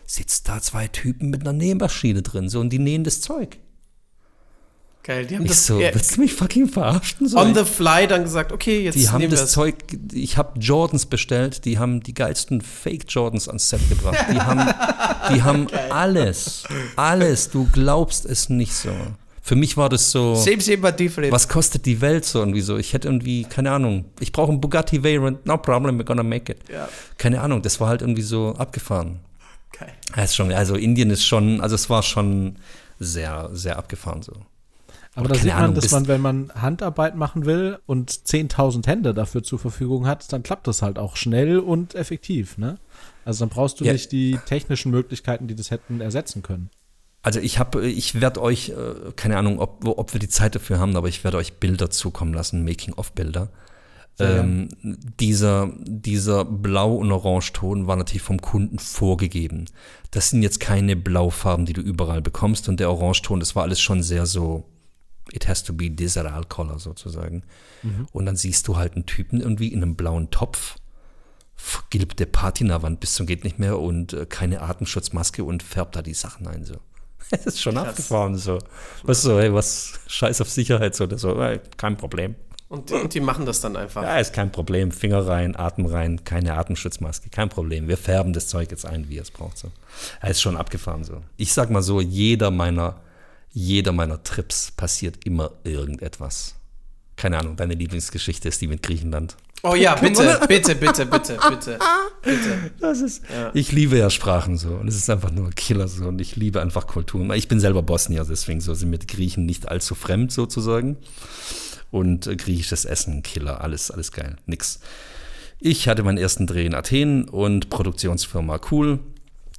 Sitzt da zwei Typen mit einer Nähmaschine drin, so, und die nähen das Zeug. Geil, die haben Ich das so, äh, willst du mich fucking verarschen? So, on the fly dann gesagt, okay, jetzt die haben das es. Zeug, ich habe Jordans bestellt, die haben die geilsten Fake Jordans ans Set gebracht. Die haben, die haben alles, alles. Du glaubst es nicht so. Für mich war das so, Same, same, but different. was kostet die Welt so irgendwie so? Ich hätte irgendwie, keine Ahnung, ich brauche einen Bugatti Veyron, no problem, we're gonna make it. Ja. Keine Ahnung, das war halt irgendwie so abgefahren. Geil. Ja, ist schon, also Indien ist schon, also es war schon sehr, sehr abgefahren so. Aber da sieht man, Ahnung, dass man, wenn man Handarbeit machen will und 10.000 Hände dafür zur Verfügung hat, dann klappt das halt auch schnell und effektiv, ne? Also dann brauchst du Ja. nicht die technischen Möglichkeiten, die das hätten ersetzen können. Also ich habe, ich werde euch, äh, keine Ahnung, ob, ob wir die Zeit dafür haben, aber ich werde euch Bilder zukommen lassen, Making-of-Bilder. Ähm, dieser, dieser Blau- und Orangeton war natürlich vom Kunden vorgegeben. Das sind jetzt keine Blaufarben, die du überall bekommst. Und der Orangeton, das war alles schon sehr so, it has to be desert color sozusagen. Und dann siehst du halt einen Typen irgendwie in einem blauen Topf, vergilbte Patinawand bis zum geht nicht mehr und äh, keine Atemschutzmaske und färbt da die Sachen ein so. Das ist schon abgefahren so. Was so, hey, was scheiß auf Sicherheit so, das so, ey, kein Problem. Und, und die machen das dann einfach. Ja, ist kein Problem. Finger rein, Atem rein, keine Atemschutzmaske, kein Problem. Wir färben das Zeug jetzt ein, wie es braucht. So. Ja, ist schon abgefahren so. Ich sag mal so, jeder meiner, jeder meiner Trips passiert immer irgendetwas. Keine Ahnung, deine Lieblingsgeschichte ist die mit Griechenland. Oh ja, bitte, bitte, bitte, bitte, bitte. Bitte. Das ist, ich liebe ja Sprachen so und es ist einfach nur Killer so und ich liebe einfach Kulturen. Ich bin selber Bosnier, deswegen so sind mir die Griechen nicht allzu fremd sozusagen. Und äh, griechisches Essen, Killer, alles, alles geil, nix. Ich hatte meinen ersten Dreh in Athen und Produktionsfirma cool.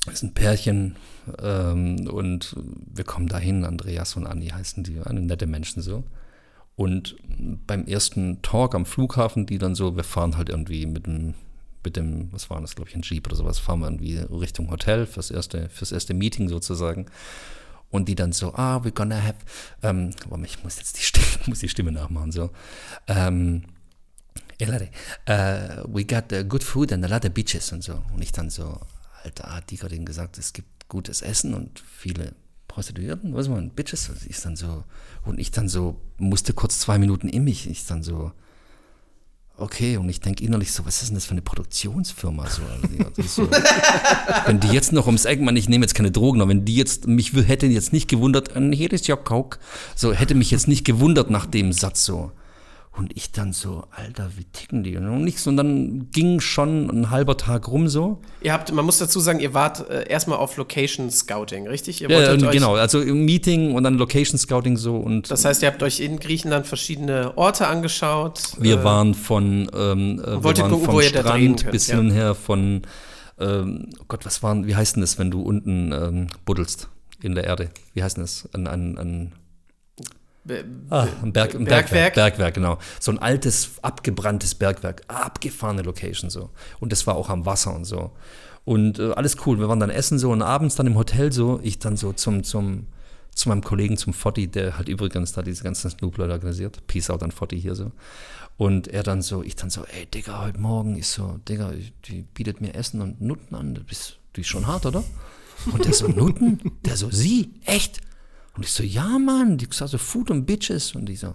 Das ist ein Pärchen ähm, und wir kommen dahin, Andreas und Anni heißen die, eine nette Menschen so. Und beim ersten Talk am Flughafen, die dann so, wir fahren halt irgendwie mit dem, mit dem, was war das, glaube ich, ein Jeep oder sowas, fahren wir irgendwie Richtung Hotel fürs erste, fürs erste Meeting sozusagen. Und die dann so, ah, we're gonna have, ähm, warte, ich muss jetzt die Stimme, muss die Stimme nachmachen, so. Ähm, Elare, uh, we got uh, good food and a lot of beaches und so. Und ich dann so, Alter, hat die gerade gesagt, es gibt gutes Essen und viele Prostituierten, was man, Bitches. Und ich dann so, und ich dann so, musste kurz zwei Minuten in mich. Ich dann so, okay, und ich denke innerlich so, was ist denn das für eine Produktionsfirma? So, also, ist so, wenn die jetzt noch ums Eck, man, ich nehme jetzt keine Drogen, aber wenn die jetzt, mich hätte jetzt nicht gewundert, and here is your coke, so, hätte mich jetzt nicht gewundert nach dem Satz so. Und ich dann so, Alter, wie ticken die? Und nichts. Und dann ging schon ein halber Tag rum so. Ihr habt, man muss dazu sagen, ihr wart äh, erstmal auf Location Scouting, richtig? Ihr Ja, genau, also im Meeting und dann Location Scouting so und Das heißt, ihr habt euch in Griechenland verschiedene Orte angeschaut. wir äh, waren von, ähm, äh, wir waren gucken, vom Strand bis hin und her von, ähm, oh Gott, was waren, wie heißt denn das, wenn du unten ähm, buddelst in der Erde? Wie heißt denn das? Ein, ein, ein Be- Ah, ein, Berg, ein Bergwerk? Bergwerk. Bergwerk, genau. So ein altes, abgebranntes Bergwerk. Abgefahrene Location so. Und das war auch am Wasser und so. Und äh, alles cool. Wir waren dann essen so und abends dann im Hotel so. Ich dann so zum, zum, zu meinem Kollegen, zum Fotti, der halt übrigens da diese ganzen Snoop-Leute organisiert. Peace out an Fotti hier so. Und er dann so, ich dann so, ey Digga, heute Morgen ist so, Digga, die bietet mir Essen und Nutten an. Du bist, die ist schon hart, oder? Und der so, Nutten? Der so, sie? Echt? Und ich so, ja, Mann, die gesagt so Food und Bitches. Und ich so,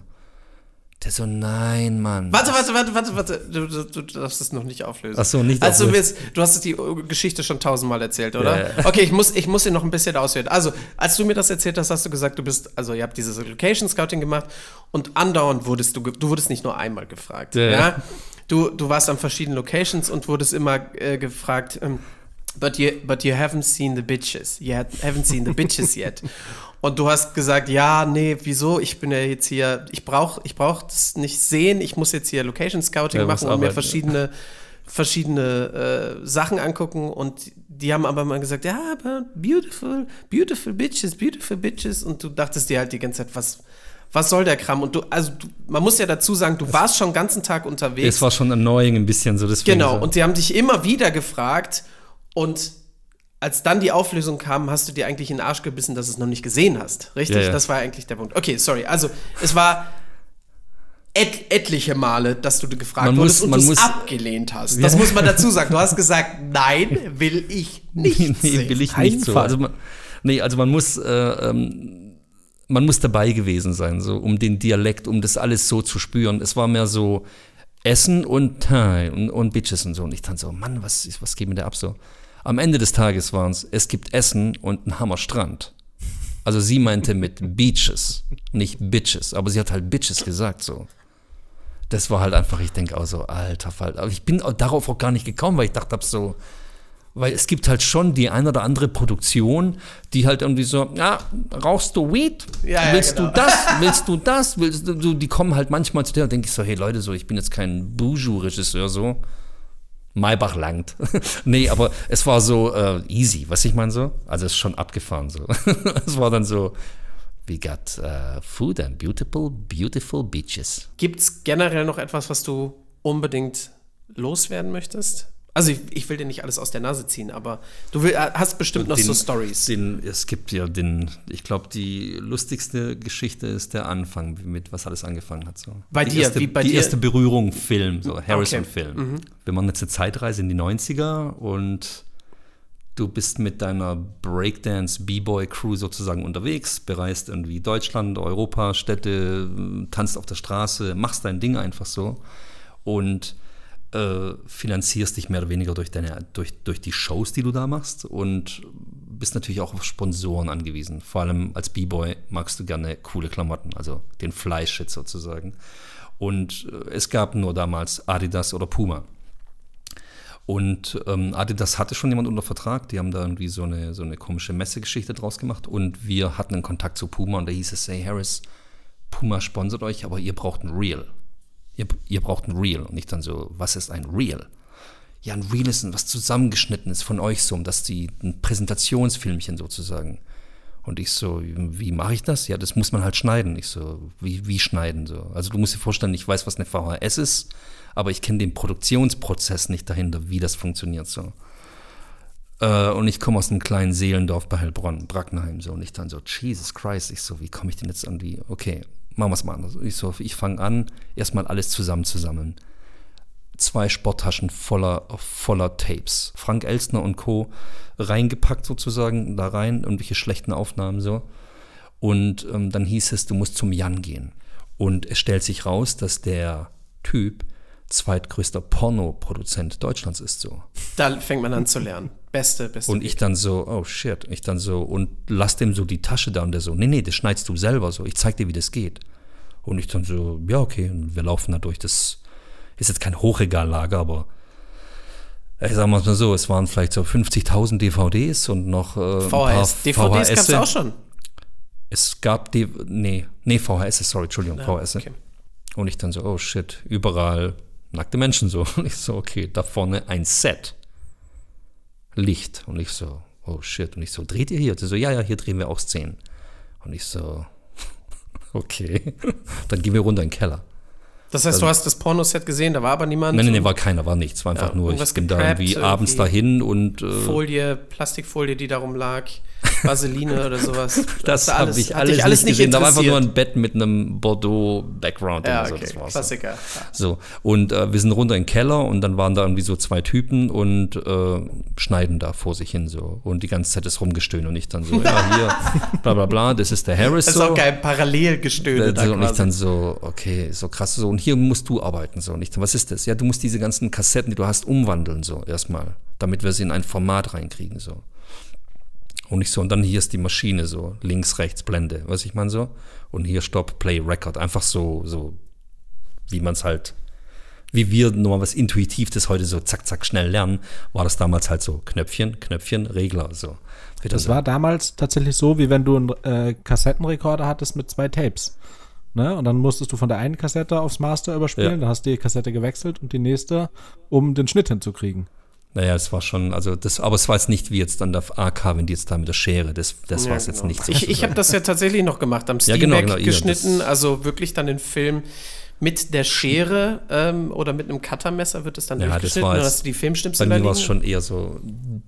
der so, nein, Mann. Warte, warte, warte, warte, warte. Du, du, du darfst es noch nicht auflösen. Ach so, nicht also, du, auflösen. willst, du hast die Geschichte schon tausendmal erzählt, oder? Ja, ja. Okay, ich muss, ich muss sie noch ein bisschen ausführen. Also, als du mir das erzählt hast, hast du gesagt, du bist, also ihr habt dieses Location Scouting gemacht und andauernd wurdest du, du wurdest nicht nur einmal gefragt. Ja, Ja. Du, du warst an verschiedenen Locations und wurdest immer äh, gefragt, ähm, but, you, but you haven't seen the bitches. You haven't seen the bitches yet. Und du hast gesagt, ja, nee, wieso? Ich bin ja jetzt hier, ich brauche ich brauch das nicht sehen, ich muss jetzt hier Location Scouting Ja, machen und mir arbeiten, ja. verschiedene, verschiedene äh, Sachen angucken und die haben aber mal gesagt, ja, aber beautiful, beautiful bitches, beautiful bitches und du dachtest dir halt die ganze Zeit, was, was soll der Kram? Und du, also du, man muss ja dazu sagen, du warst schon den ganzen Tag unterwegs. Es war schon annoying ein bisschen so. Genau, so. und die haben dich immer wieder gefragt und als dann die Auflösung kam, hast du dir eigentlich in den Arsch gebissen, dass du es noch nicht gesehen hast. Richtig? Ja, ja. Das war eigentlich der Punkt. Okay, sorry. Also, es war et etliche Male, dass du gefragt Man wurdest muss- und du es abgelehnt hast. Das muss man dazu sagen. Du hast gesagt, nein, will ich nicht nee, sehen. will ich nicht so. Also man, nee, also man muss, äh, ähm, man muss dabei gewesen sein, so um den Dialekt, um das alles so zu spüren. Es war mehr so Essen und und, und Bitches und so. Und ich dann so, Mann, was, was geht mir da ab so? Am Ende des Tages waren es, es gibt Essen und ein Hammerstrand. Also sie meinte mit Beaches, nicht Bitches, aber sie hat halt Bitches gesagt so. Das war halt einfach, ich denke auch so, alter Fall. Aber ich bin auch darauf auch gar nicht gekommen, weil ich dachte hab so, weil es gibt halt schon die ein oder andere Produktion, die halt irgendwie so, ja, rauchst du Weed? Ja, ja, willst genau. du das? Willst du das? Willst du, du- die kommen halt manchmal zu dir und denke ich so, hey Leute, so, ich bin jetzt kein Buju-Regisseur, so. Maybach langt. nee, aber es war so äh, easy, was ich meine so? Also es ist schon abgefahren so. es war dann so, we got uh, food and beautiful, beautiful beaches. Gibt es generell noch etwas, was du unbedingt loswerden möchtest? Also ich, ich will dir nicht alles aus der Nase ziehen, aber du will, hast bestimmt noch so Stories. Den, es gibt ja den, ich glaube, die lustigste Geschichte ist der Anfang, mit was alles angefangen hat. So. Bei die dir, erste, wie bei die dir? erste Berührung Film, so Harrison Okay. Mhm. Film. Wir machen jetzt eine Zeitreise in die 90er und du bist mit deiner Breakdance B-Boy Crew sozusagen unterwegs, bereist irgendwie Deutschland, Europa, Städte, tanzt auf der Straße, machst dein Ding einfach so und äh, finanzierst dich mehr oder weniger durch, deine, durch, durch die Shows, die du da machst und bist natürlich auch auf Sponsoren angewiesen. Vor allem als B-Boy magst du gerne coole Klamotten, also den Fleischshit sozusagen. Und äh, es gab nur damals Adidas oder Puma. Und ähm, Adidas hatte schon jemand unter Vertrag, die haben da irgendwie so eine, so eine komische Messegeschichte draus gemacht und wir hatten einen Kontakt zu Puma und da hieß es, hey Harris, Puma sponsert euch, aber ihr braucht ein Reel. Ihr, ihr braucht ein Reel. Und ich dann so, was ist ein Reel? Ja, ein Reel ist was zusammengeschnittenes von euch so, um dass die ein Präsentationsfilmchen sozusagen. Und ich so, wie mache ich das? Ja, das muss man halt schneiden. Ich so, wie, wie schneiden so? Also du musst dir vorstellen, ich weiß, was eine VHS ist, aber ich kenne den Produktionsprozess nicht dahinter, wie das funktioniert so. Äh, und ich komme aus einem kleinen Seelendorf bei Heilbronn, Brackenheim so. Und ich dann so, Jesus Christ, ich so, wie komme ich denn jetzt an die, okay, machen wir es mal anders. Ich so, ich fange an, erstmal alles zusammenzusammeln. Zwei Sporttaschen voller, voller Tapes. Frank Elstner und Co. reingepackt sozusagen, da rein, irgendwelche schlechten Aufnahmen so. Und ähm, dann hieß es, du musst zum Jan gehen. Und es stellt sich raus, dass der Typ zweitgrößter Pornoproduzent Deutschlands ist so. Da fängt man an zu lernen. Beste, beste. Und ich dann so, oh shit, ich dann so, und lass dem so die Tasche da und der so, nee, nee, das schneidest du selber so, ich zeig dir, wie das geht. Und ich dann so, ja, okay, und wir laufen da durch, das ist jetzt kein Hochregallager, aber ich sag mal so, es waren vielleicht so 50.000 DVDs und noch äh, ein paar VHS. DVDs gab es auch schon. Es gab, die, nee, nee, VHS, sorry, Entschuldigung, VHS. okay. Und ich dann so, oh shit, überall nackte Menschen so. Und ich so, okay, da vorne ein Set. Licht. Und ich so, oh shit. Und ich so, dreht ihr hier? Und sie so, ja, ja, hier drehen wir auch Szenen. Und ich so, okay. Dann gehen wir runter in den Keller. Das heißt, du hast das Pornoset gesehen, da war aber niemand. Nein, nein, nein, war keiner, war nichts. War einfach Ja, nur, ich bin da irgendwie abends dahin und äh, Folie, Plastikfolie, die darum lag, Vaseline oder sowas. das du habe ich alles, alles nicht gesehen. Da war einfach nur ein Bett mit einem Bordeaux-Background. Ja, so, okay, das war's. Klassiker. Ja. So, und äh, wir sind runter in den Keller und dann waren da irgendwie so zwei Typen und äh, schneiden da vor sich hin so. Und die ganze Zeit ist rumgestöhnt und ich dann so, ja, hier, bla bla bla, das ist der Harris Das ist so. auch geil, Parallelgestöhne da so, und ich dann so, okay, so krass so. Und hier musst du arbeiten so. Und ich dann, was ist das? Ja, du musst diese ganzen Kassetten, die du hast, umwandeln so erstmal, damit wir sie in ein Format reinkriegen so. Und ich so, und dann hier ist die Maschine so, links, rechts, Blende, was ich meine so. Und hier Stop, Play, Record. Einfach so, so, wie man es halt, wie wir nur was intuitiv das heute so zack, zack, schnell lernen, war das damals halt so Knöpfchen, Knöpfchen, Regler, so. Wieder Das so. war damals tatsächlich so, wie wenn du einen äh, Kassettenrekorder hattest mit zwei Tapes. Ne? Und dann musstest du von der einen Kassette aufs Master überspielen, Ja. dann hast du die Kassette gewechselt und die nächste, um den Schnitt hinzukriegen. Naja, es war schon, also das, aber es war jetzt nicht wie jetzt an der AK, wenn die jetzt da mit der Schere, das, das Ja, war es jetzt genau. nicht. Ich, ich sozusagen. habe das ja tatsächlich noch gemacht, am Ja, Steelback genau, genau, geschnitten, das- also wirklich dann den Film mit der Schere ähm, oder mit einem Cuttermesser wird es dann Ja, das durchgeschnitten, war dann jetzt- hast du die Bei Filmschnipsel da mir war es schon eher so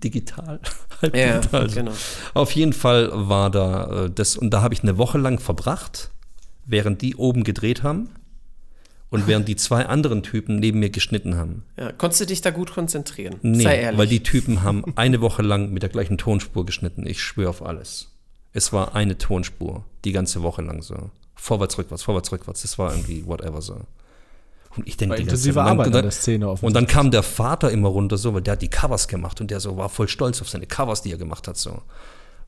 digital. halb Ja, digital. genau. Auf jeden Fall war da äh, das, und da habe ich eine Woche lang verbracht, während die oben gedreht haben und während die zwei anderen Typen neben mir geschnitten haben. Ja, konntest du dich da gut konzentrieren? Nee, Sei ehrlich. weil die Typen haben eine Woche lang mit der gleichen Tonspur geschnitten. Ich schwöre auf alles. Es war eine Tonspur, die ganze Woche lang so. Vorwärts, rückwärts, vorwärts, rückwärts. Das war irgendwie whatever so. Und ich denke die ganze intensive Zeit, und Arbeit dann, an der Szene und offensichtlich. dann kam der Vater immer runter so, weil der hat die Covers gemacht und der so war voll stolz auf seine Covers, die er gemacht hat so.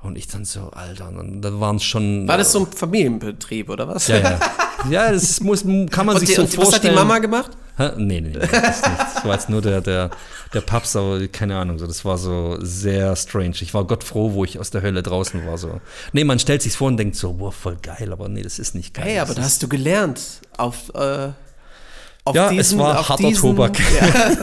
Und ich dann so, Alter, und dann, dann waren es schon. War das so ein Familienbetrieb oder was? Ja, ja. Ja, das muss, kann man Und, sich die, so und was hat die vorstellen. Mama gemacht? Hä? Nee, nee, nee, das, das war jetzt nur der, der, der Paps, aber keine Ahnung, so, das war so sehr strange. Ich war Gott froh, wo ich aus der Hölle draußen war. So. Nee, man stellt sich vor und denkt so, wow, voll geil, aber nee, das ist nicht geil. Hey, aber das da hast du gelernt. Auf, äh, auf Ja, es diesen, war auf harter diesen, Tobak. Ja.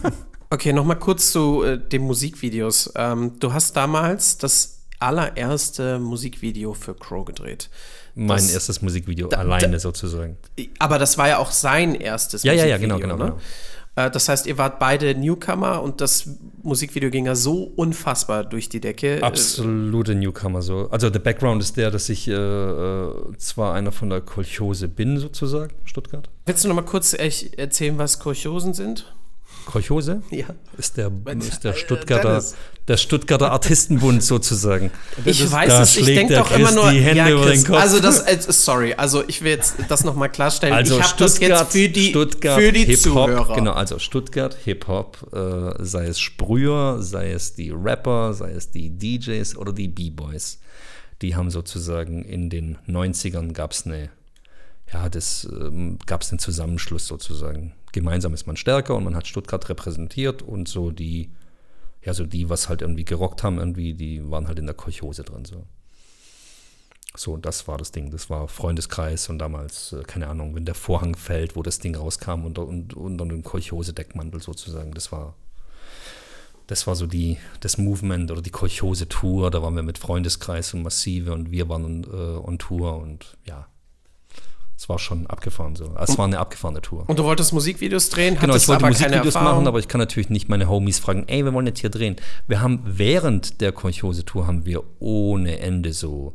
okay, nochmal kurz zu äh, den Musikvideos. Ähm, du hast damals das allererste Musikvideo für Crow gedreht. Mein das- erstes Musikvideo, da- alleine sozusagen. Aber das war ja auch sein erstes Ja, ja, ja, Musikvideo, genau, genau, ne? Äh, Das heißt, ihr wart beide Newcomer und das Musikvideo ging ja so unfassbar durch die Decke. Absolute Newcomer so. Also der Background ist der, dass ich äh, äh, zwar einer von der Kolchose bin, sozusagen, Stuttgart. Willst du noch mal kurz erzählen, was Kolchosen sind? Kolchose Ja. ist der, ist der Stuttgarter, Dennis. der Stuttgarter Artistenbund sozusagen. Ich weiß da es, ich denke doch immer Chris nur. die Hände über den Kopf. Also das, äh, sorry, also ich will jetzt das nochmal klarstellen. Also ich habe das jetzt für die, Stuttgart für die Hip-Hop, Zuhörer. genau, also Stuttgart Hip-Hop, äh, sei es Sprüher, sei es die Rapper, sei es die DJs oder die B-Boys, die haben sozusagen in den 90ern gab es eine, ja, das ähm, gab es einen Zusammenschluss sozusagen. Gemeinsam ist man stärker und man hat Stuttgart repräsentiert und so die, ja, so die, was halt irgendwie gerockt haben, irgendwie, die waren halt in der Kolchose drin, so. So, das war das Ding. Das war Freundeskreis und damals, äh, keine Ahnung, wenn der Vorhang fällt, wo das Ding rauskam unter, und, unter dem Kolchose-Deckmantel sozusagen, das war, das war so die, das Movement oder die Kolchose-Tour. Da waren wir mit Freundeskreis und Massive und wir waren äh, on Tour und ja, es war schon abgefahren so. Es war eine abgefahrene Tour. Und du wolltest Musikvideos drehen, Genau, ich wollte Musikvideos machen, aber ich kann natürlich nicht meine Homies fragen, ey, wir wollen jetzt hier drehen. Wir haben während der Kolchose-Tour haben wir ohne Ende so,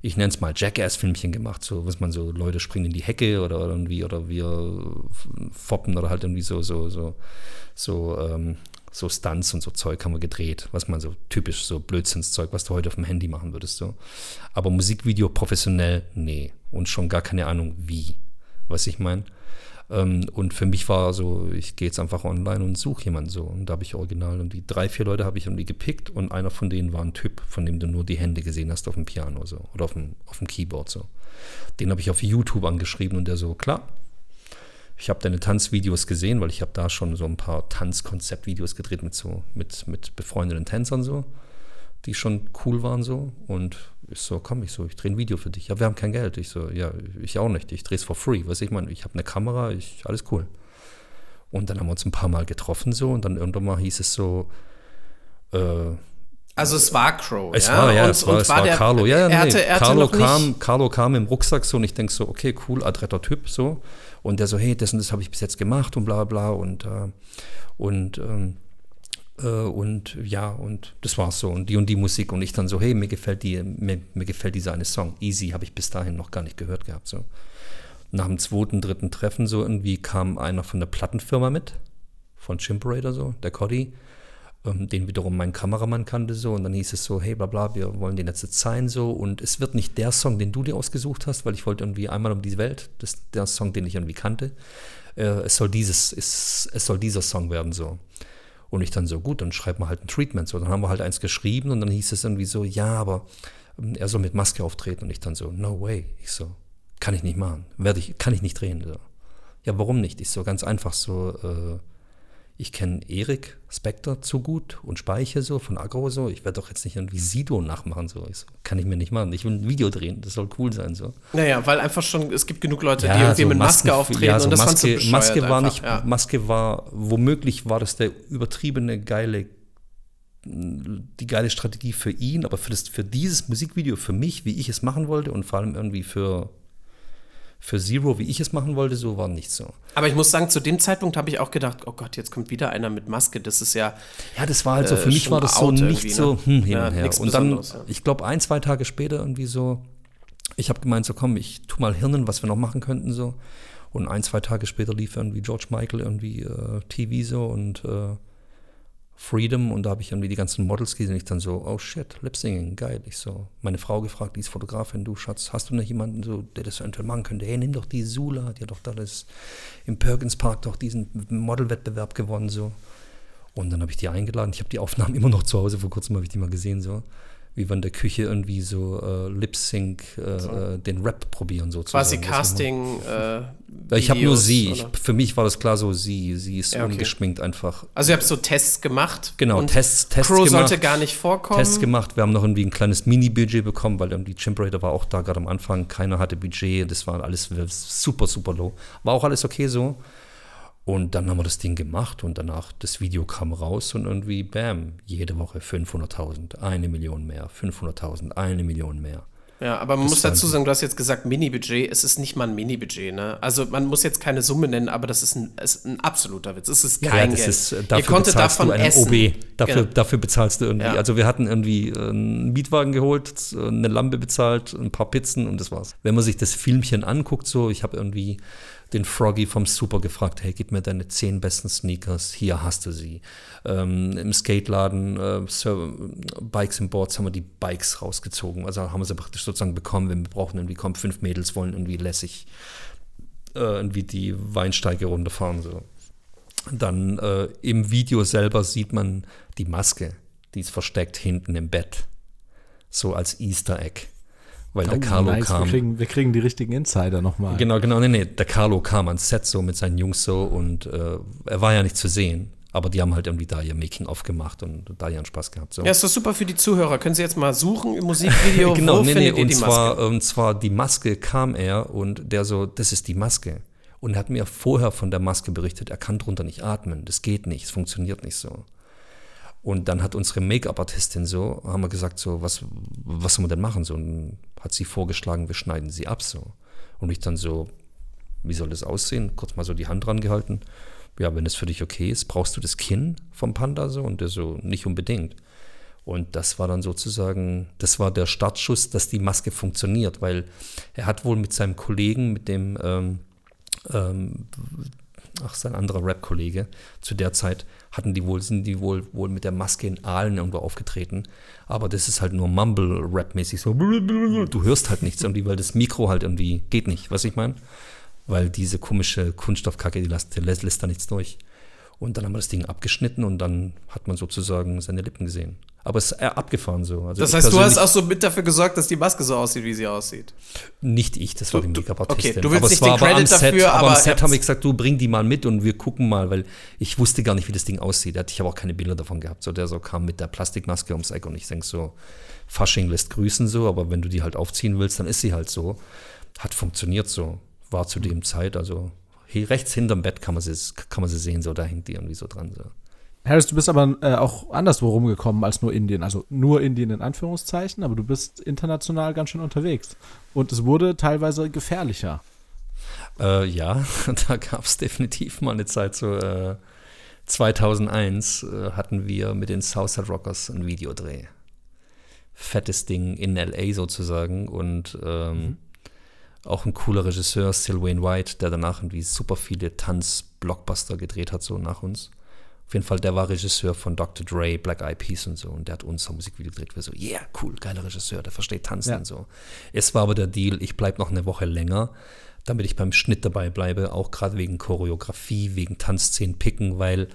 ich nenne es mal Jackass-Filmchen gemacht, so, was man so, Leute springen in die Hecke oder irgendwie, oder wir foppen oder halt irgendwie so, so, so, so, ähm, so Stunts und so Zeug haben wir gedreht, was man so typisch, so Blödsinnszeug, was du heute auf dem Handy machen würdest, so. Aber Musikvideo professionell, nee. Und schon gar keine Ahnung wie, was ich meine. Ähm, und für mich war so, ich gehe jetzt einfach online und suche jemanden so. Und da habe ich original und die drei, vier Leute habe ich irgendwie gepickt und einer von denen war ein Typ, von dem du nur die Hände gesehen hast auf dem Piano so oder auf dem, auf dem Keyboard so. Den habe ich auf YouTube angeschrieben und der so, klar. Ich habe deine Tanzvideos gesehen, weil ich habe da schon so ein paar Tanzkonzeptvideos gedreht mit so, mit, mit befreundeten Tänzern so, die schon cool waren so. Und ich so, komm, ich so, ich drehe ein Video für dich. Ja, wir haben kein Geld. Ich so, ja, ich auch nicht. Ich drehe es for free. Was ich meine, ich habe eine Kamera, ich, alles cool. Und dann haben wir uns ein paar Mal getroffen so und dann irgendwann mal hieß es so, äh, Also es war Crow, es ja? war, ja, Und- es war, es war der- Carlo. Ja, ja, er nee. hatte, er hatte Carlo, kam, Carlo kam im Rucksack so und ich denke so, okay, cool, adretter Typ so. Und der so, hey, das und das habe ich bis jetzt gemacht und bla bla und, äh, und, ähm, äh, und ja, und das war's so. Und die und die Musik. Und ich dann so, hey, mir gefällt die, mir, mir gefällt dieser eine Song. Easy habe ich bis dahin noch gar nicht gehört gehabt. So. Nach dem zweiten, dritten Treffen so irgendwie kam einer von der Plattenfirma mit, von Chimperator so, der Cody den wiederum mein Kameramann kannte so und dann hieß es so, hey bla bla, wir wollen den jetzt sein so und es wird nicht der Song, den du dir ausgesucht hast, weil ich wollte irgendwie einmal um die Welt, das ist der Song, den ich irgendwie kannte, äh, es soll dieses, es, es soll dieser Song werden so. Und ich dann so, gut, dann schreibt man halt ein Treatment so. Dann haben wir halt eins geschrieben und dann hieß es irgendwie so, ja, aber ähm, er soll mit Maske auftreten und ich dann so, no way. Ich so, kann ich nicht machen, werde ich, kann ich nicht drehen. So. Ja, warum nicht? Ich so, ganz einfach so, äh, ich kenne Erik Spector zu gut und Speiche so von Agro so. Ich werde doch jetzt nicht irgendwie Sido nachmachen so. Ich so. Kann ich mir nicht machen. Ich will ein Video drehen. Das soll cool sein so. naja, weil einfach schon, es gibt genug Leute, die irgendwie so mit Maske Masken- auftreten ja, so und das Maske, bescheuert Maske war einfach, nicht, ja. Maske war, womöglich war das der übertriebene, geile, die geile Strategie für ihn, aber für, das, für dieses Musikvideo, für mich, wie ich es machen wollte und vor allem irgendwie für, für Zero, wie ich es machen wollte, so war nicht so. Aber ich muss sagen, zu dem Zeitpunkt habe ich auch gedacht, oh Gott, jetzt kommt wieder einer mit Maske. Das ist ja, Ja, das war halt so, Äh, für mich schon war das so nicht irgendwie, so ne? hm, hin Ja, und her. Und dann, ja. ich glaube, ein, zwei Tage später irgendwie so, ich habe gemeint, so komm, ich tu mal Hirnen, was wir noch machen könnten so. Und ein, zwei Tage später lief irgendwie George Michael irgendwie äh, TV so und äh, Freedom und da habe ich irgendwie die ganzen Models gesehen ich dann so, oh shit, Lip-Singing, geil. Ich so, meine Frau gefragt, die ist Fotografin, du Schatz, hast du noch jemanden, so, der das eventuell machen könnte? Hey, nimm doch die Sula, die hat doch da das im Perkins Park doch diesen Modelwettbewerb gewonnen, so. Und dann habe ich die eingeladen. Ich habe die Aufnahmen immer noch zu Hause, vor kurzem habe ich die mal gesehen, so wie wir in der Küche irgendwie so äh, Lip-Sync, äh, so. Äh, den Rap probieren sozusagen. Quasi Casting. Äh, ich habe nur sie. Ich, für mich war das klar so sie. Sie ist ja, okay. ungeschminkt einfach. Also ihr habt so Tests gemacht. Genau, Tests, Tests Crow gemacht. sollte gar nicht vorkommen. Tests gemacht. Wir haben noch irgendwie ein kleines Mini-Budget bekommen, weil irgendwie Chimp Raider war auch da gerade am Anfang. Keiner hatte Budget. Das war alles super, super low. War auch alles okay so. Und dann haben wir das Ding gemacht und danach das Video kam raus und irgendwie, bam, jede Woche 500.000, eine Million mehr, 500.000, eine Million mehr. Ja, aber man das muss dazu sagen, du hast jetzt gesagt Mini-Budget, es ist nicht mal ein Mini-Budget, ne? Also man muss jetzt keine Summe nennen, aber das ist ein, ist ein absoluter Witz. Es ist kein ja, Geld. Ist, äh, dafür Ihr konntet davon du einen essen. OB. Dafür, genau. dafür bezahlst du irgendwie. Ja. Also wir hatten irgendwie äh, einen Mietwagen geholt, eine Lampe bezahlt, ein paar Pizzen und das war's. Wenn man sich das Filmchen anguckt, so, ich habe irgendwie den Froggy vom Super gefragt, hey, gib mir deine zehn besten Sneakers, hier hast du sie. Ähm, Im Skateladen, äh, Bikes and Boards, haben wir die Bikes rausgezogen. Also haben wir sie praktisch sozusagen bekommen, wenn wir brauchen irgendwie, kommen fünf Mädels wollen irgendwie lässig äh, irgendwie die Weinsteige runterfahren. So. Dann äh, im Video selber sieht man die Maske, die ist versteckt hinten im Bett. So als Easter Egg weil oh, der Carlo nice. kam. Wir kriegen, wir kriegen die richtigen Insider nochmal. Genau, genau, nee, nee. Der Carlo kam ans Set so mit seinen Jungs so und äh, er war ja nicht zu sehen. Aber die haben halt irgendwie da ihr Making-of gemacht und da ihren Spaß gehabt. So. Ja, ist doch super für die Zuhörer. Können Sie jetzt mal suchen im Musikvideo? genau, wo nee, nee, und zwar, und zwar die Maske kam er und der so, das ist die Maske. Und er hat mir vorher von der Maske berichtet, er kann drunter nicht atmen. Das geht nicht, es funktioniert nicht so. Und dann hat unsere Make-up-Artistin so, haben wir gesagt, so, was, was soll man denn machen? So, und hat sie vorgeschlagen, wir schneiden sie ab so. Und ich dann so, wie soll das aussehen? Kurz mal so die Hand dran gehalten. Ja, wenn es für dich okay ist, brauchst du das Kinn vom Panda so? Und der so, nicht unbedingt. Und das war dann sozusagen, das war der Startschuss, dass die Maske funktioniert, weil er hat wohl mit seinem Kollegen, mit dem ähm, ähm, ach, sein anderer Rap-Kollege, zu der Zeit hatten die wohl, sind die wohl, wohl mit der Maske in Aalen irgendwo aufgetreten. Aber das ist halt nur Mumble-Rap-mäßig so. Du hörst halt nichts irgendwie, weil das Mikro halt irgendwie geht nicht, was ich meine? Weil diese komische Kunststoffkacke, die lässt, lässt, lässt da nichts durch. Und dann haben wir das Ding abgeschnitten und dann hat man sozusagen seine Lippen gesehen. Aber es ist abgefahren so. Also das heißt, du hast auch so mit dafür gesorgt, dass die Maske so aussieht, wie sie aussieht. Nicht ich, das war die Make-up-Artistin. Okay, du willst aber nicht den Credit dafür, Set, aber, aber am Set haben wir gesagt, du bring die mal mit und wir gucken mal, weil ich wusste gar nicht, wie das Ding aussieht. Ich habe auch keine Bilder davon gehabt. So der so kam mit der Plastikmaske ums Eck und ich denke so, Fasching lässt grüßen so, aber wenn du die halt aufziehen willst, dann ist sie halt so. Hat funktioniert so. War zu dem Zeit, also rechts hinterm Bett kann man sie, kann man sie sehen, so da hängt die irgendwie so dran. So. Harris, du bist aber äh, auch anderswo rumgekommen als nur Indien. Also nur Indien in Anführungszeichen, aber du bist international ganz schön unterwegs. Und es wurde teilweise gefährlicher. Äh, ja, da gab es definitiv mal eine Zeit, so äh, 2001 äh, hatten wir mit den Southside Rockers ein Videodreh. Fettes Ding in L.A. sozusagen und ähm, mhm. Auch ein cooler Regisseur, Sylvain White, der danach irgendwie super viele Tanz-Blockbuster gedreht hat, so nach uns. Auf jeden Fall, der war Regisseur von Dr. Dre, Black Eyed Peas und so. Und der hat unser Musikvideo gedreht. Wir so, yeah, cool, geiler Regisseur, der versteht Tanzen ja. und so. Es war aber der Deal, ich bleibe noch eine Woche länger, damit ich beim Schnitt dabei bleibe, auch gerade wegen Choreografie, wegen Tanzszenen picken, weil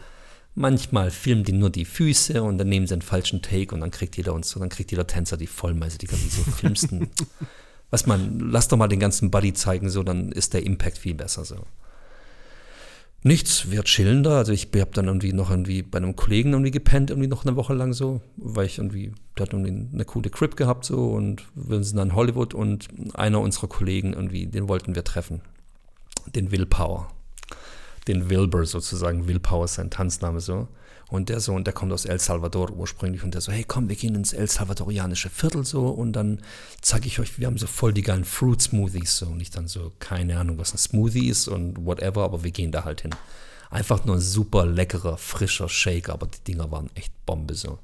manchmal filmen die nur die Füße und dann nehmen sie einen falschen Take und dann kriegt jeder uns, dann kriegt jeder Tänzer die Vollmeise, die wieso filmst du? Was man, lass doch mal den ganzen Buddy zeigen, so, dann ist der Impact viel besser so. Nichts, wir chillen da. Also ich habe dann irgendwie noch irgendwie bei einem Kollegen irgendwie gepennt, irgendwie noch eine Woche lang so, weil ich irgendwie, der hat irgendwie eine coole Crip gehabt so und wir sind dann in Hollywood und einer unserer Kollegen irgendwie, den wollten wir treffen. Den Willpower. Den Wilbur sozusagen. Willpower ist sein Tanzname so. Und der so, und der kommt aus El Salvador ursprünglich und der so, hey komm, wir gehen ins El Salvadorianische Viertel so und dann zeige ich euch, wir haben so voll die geilen Fruit Smoothies so und ich dann so, keine Ahnung, was ein Smoothie ist und whatever, aber wir gehen da halt hin. Einfach nur ein super leckerer, frischer Shake, aber die Dinger waren echt Bombe so.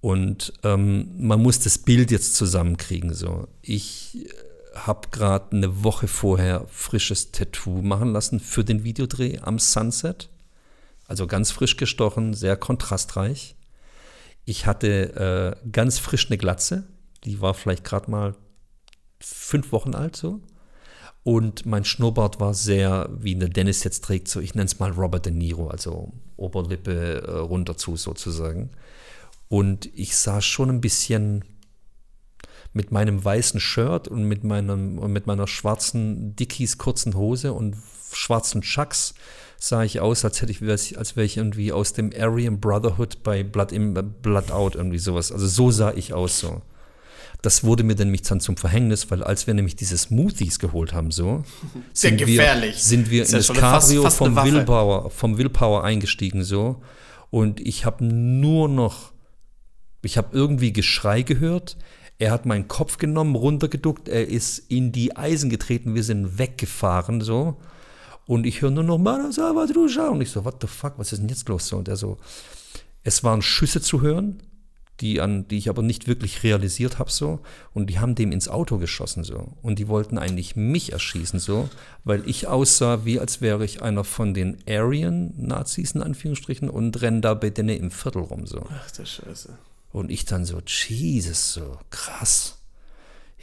Und ähm, man muss das Bild jetzt zusammenkriegen so. Ich habe gerade eine Woche vorher frisches Tattoo machen lassen für den Videodreh am Sunset Also ganz frisch gestochen, sehr kontrastreich. Ich hatte äh, ganz frisch eine Glatze. Die war vielleicht gerade mal fünf Wochen alt so. Und mein Schnurrbart war sehr, wie eine Dennis jetzt trägt, so ich nenne es mal Robert De Niro, also Oberlippe äh, runter zu sozusagen. Und ich sah schon ein bisschen mit meinem weißen Shirt und mit, meinem, mit meiner schwarzen Dickies kurzen Hose und schwarzen Chucks sah ich aus, als hätte ich, als wäre ich irgendwie aus dem Aryan Brotherhood bei Blood in Blood Out irgendwie sowas. Also so sah ich aus so. Das wurde mir dann nämlich dann zum Verhängnis, weil als wir nämlich diese Smoothies geholt haben, so sind gefährlich. wir, sind wir in ja das fast- Cabrio fast eine vom. Willpower, vom Willpower eingestiegen so und ich habe nur noch, ich habe irgendwie Geschrei gehört. Er hat meinen Kopf genommen, runtergeduckt, er ist in die Eisen getreten, wir sind weggefahren so. Und ich höre nur noch Mara Salvadruja. Und ich so, what the fuck, was ist denn jetzt los? So, und er so, es waren Schüsse zu hören, die, an, die ich aber nicht wirklich realisiert habe so. Und die haben dem ins Auto geschossen so. Und die wollten eigentlich mich erschießen so, weil ich aussah, wie als wäre ich einer von den Aryan-Nazis in Anführungsstrichen und renne da bei denen im Viertel rum so. Ach du Scheiße. Und ich dann so, Jesus, so krass.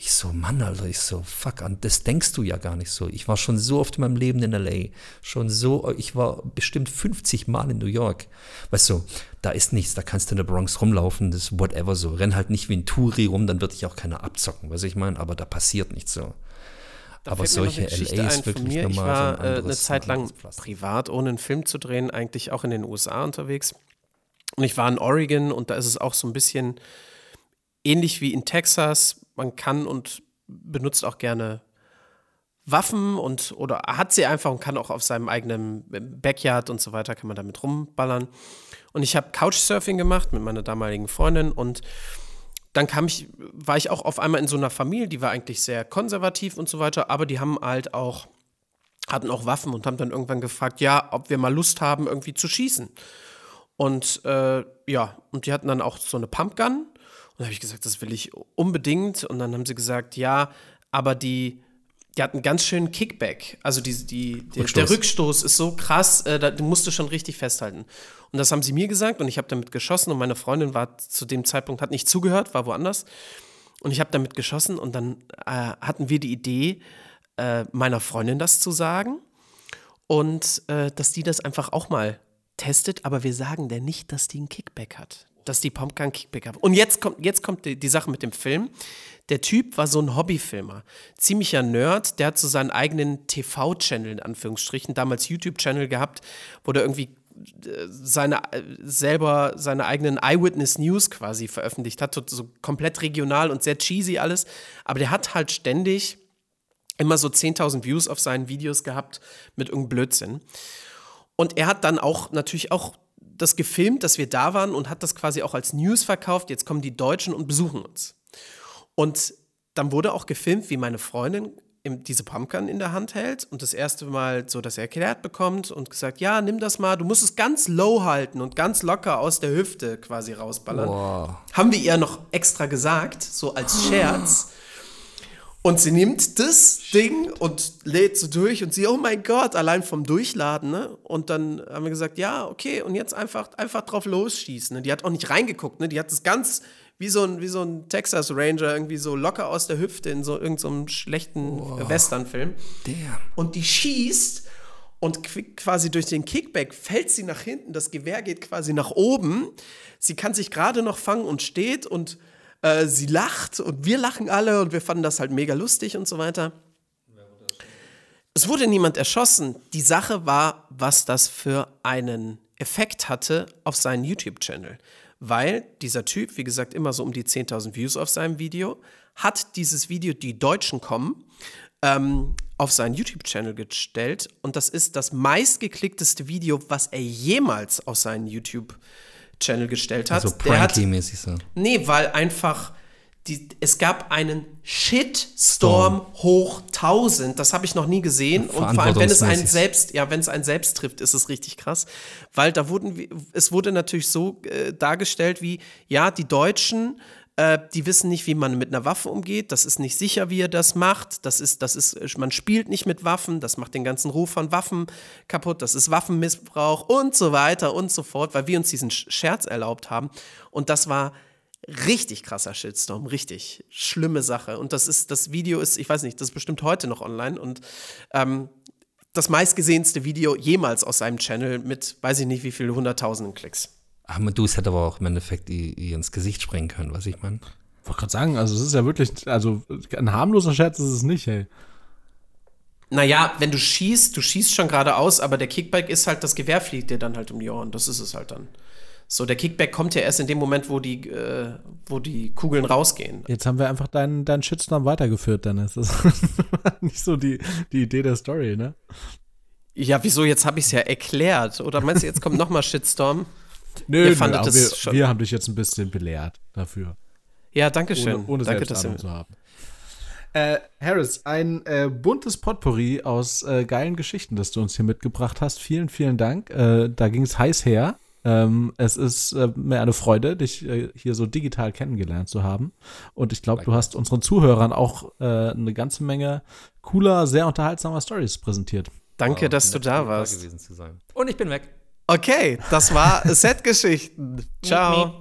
Ich so, Mann, Alter, ich so, fuck, an das denkst du ja gar nicht so. Ich war schon so oft in meinem Leben in L.A., schon so, ich war bestimmt 50 Mal in New York. Weißt du, da ist nichts, da kannst du in der Bronx rumlaufen, das ist whatever so. Renn halt nicht wie ein Touri rum, dann wird dich auch keiner abzocken, was ich meine, aber da passiert nichts so. Da Aber solche eine LA ist wirklich mir. Ich nochmal so war ein äh, eine anderes- Zeit lang privat, ohne einen Film zu drehen, eigentlich auch in den USA unterwegs. Und ich war in Oregon und da ist es auch so ein bisschen ähnlich wie in Texas. Man kann und benutzt auch gerne Waffen und oder hat sie einfach und kann auch auf seinem eigenen Backyard und so weiter, kann man damit rumballern. Und ich habe Couchsurfing gemacht mit meiner damaligen Freundin und dann kam ich, war ich auch auf einmal in so einer Familie, die war eigentlich sehr konservativ und so weiter, aber die haben halt auch, hatten auch Waffen und haben dann irgendwann gefragt, ja, ob wir mal Lust haben, irgendwie zu schießen. Und äh, ja, und die hatten dann auch so eine Pumpgun. Und da habe ich gesagt, das will ich unbedingt. Und dann haben sie gesagt, ja, aber die, die hatten ganz schön Kickback. Also die, die, der, Rückstoß. der Rückstoß ist so krass, äh, da, du musst du schon richtig festhalten. Und das haben sie mir gesagt und ich habe damit geschossen und meine Freundin war zu dem Zeitpunkt, hat nicht zugehört, war woanders. Und ich habe damit geschossen und dann äh, hatten wir die Idee, äh, meiner Freundin das zu sagen und äh, dass die das einfach auch mal testet, aber wir sagen der nicht, dass die einen Kickback hat. Dass die Pumpgun Kickback hat. Und jetzt kommt, jetzt kommt die, die Sache mit dem Film. Der Typ war so ein Hobbyfilmer. Ziemlicher Nerd, der hat so seinen eigenen TV-Channel, in Anführungsstrichen, damals YouTube-Channel gehabt, wo der irgendwie äh, seine äh, selber seine eigenen Eyewitness News quasi veröffentlicht hat, so komplett regional und sehr cheesy alles, aber der hat halt ständig immer so 10.000 Views auf seinen Videos gehabt mit irgendeinem Blödsinn. Und er hat dann auch natürlich auch das gefilmt, dass wir da waren und hat das quasi auch als News verkauft. Jetzt kommen die Deutschen und besuchen uns. Und dann wurde auch gefilmt, wie meine Freundin diese Pumpgun in der Hand hält und das erste Mal so das erklärt bekommt und gesagt, ja, nimm das mal, du musst es ganz low halten und ganz locker aus der Hüfte quasi rausballern. Wow. Haben wir ihr noch extra gesagt, so als Scherz. Und sie nimmt das Ding und lädt so durch und sie, oh mein Gott, allein vom Durchladen, ne? Und dann haben wir gesagt, ja, okay, und jetzt einfach, einfach drauf losschießen. Ne? Die hat auch nicht reingeguckt, ne? Die hat das ganz wie so ein, wie so ein Texas Ranger irgendwie so locker aus der Hüfte in so irgendeinem schlechten Westernfilm. Damn. Und die schießt und qu- quasi durch den Kickback fällt sie nach hinten. Das Gewehr geht quasi nach oben. Sie kann sich gerade noch fangen und steht und äh, sie lacht und wir lachen alle und wir fanden das halt mega lustig und so weiter. Es wurde niemand erschossen. Die Sache war, was das für einen Effekt hatte auf seinen YouTube-Channel. Weil dieser Typ, wie gesagt, immer so um die 10.000 Views auf seinem Video, hat dieses Video Die Deutschen kommen ähm, auf seinen YouTube-Channel gestellt. Und das ist das meistgeklickteste Video, was er jemals auf seinen YouTube-Channel gestellt hat. Also Der hat pranky-mäßig so. Nee, weil einfach die, es gab einen Shitstorm hoch 1000. Das habe ich noch nie gesehen. Und vor allem, wenn es einen selbst, ja, wenn es einen selbst trifft, ist es richtig krass. Weil da wurden, es wurde natürlich so äh, dargestellt wie, ja, die Deutschen Äh, die wissen nicht, wie man mit einer Waffe umgeht. Das ist nicht sicher, wie er das macht. Das ist, das ist, man spielt nicht mit Waffen. Das macht den ganzen Ruf von Waffen kaputt. Das ist Waffenmissbrauch und so weiter und so fort, weil wir uns diesen Scherz erlaubt haben. Und das war richtig krasser Shitstorm, richtig schlimme Sache. Und das ist, das Video ist, ich weiß nicht, das ist bestimmt heute noch online und ähm, das meistgesehenste Video jemals aus seinem Channel mit, weiß ich nicht, wie viele hunderttausenden Klicks. Ach, du, es hätte aber auch im Endeffekt ihr ins Gesicht springen können, was ich meine. Ich wollte gerade sagen, also es ist ja wirklich, also ein harmloser Scherz ist es nicht, hey. Naja, wenn du schießt, du schießt schon geradeaus, aber der Kickback ist halt, das Gewehr fliegt dir dann halt um die Ohren. Das ist es halt dann. So, der Kickback kommt ja erst in dem Moment, wo die, äh, wo die Kugeln rausgehen. Jetzt haben wir einfach deinen, deinen Shitstorm weitergeführt, Dennis. Das war nicht so die, die Idee der Story, ne? Ja, wieso? Jetzt habe ich es ja erklärt. Oder meinst du, jetzt kommt nochmal Shitstorm? Nö, Ihr fandet nö, wir, wir, haben dich jetzt ein bisschen belehrt dafür. Ja, danke schön. Ohne, ohne danke, dass zu haben. Äh, Harris, ein äh, buntes Potpourri aus äh, geilen Geschichten, das du uns hier mitgebracht hast. Vielen, vielen Dank. Äh, da ging es heiß her. Ähm, es ist äh, mir eine Freude, dich äh, hier so digital kennengelernt zu haben. Und ich glaube, du hast unseren Zuhörern auch äh, eine ganze Menge cooler, sehr unterhaltsamer Stories präsentiert. Danke, dass du da warst. Und ich bin weg. Okay, das war Set-Geschichten. Ciao.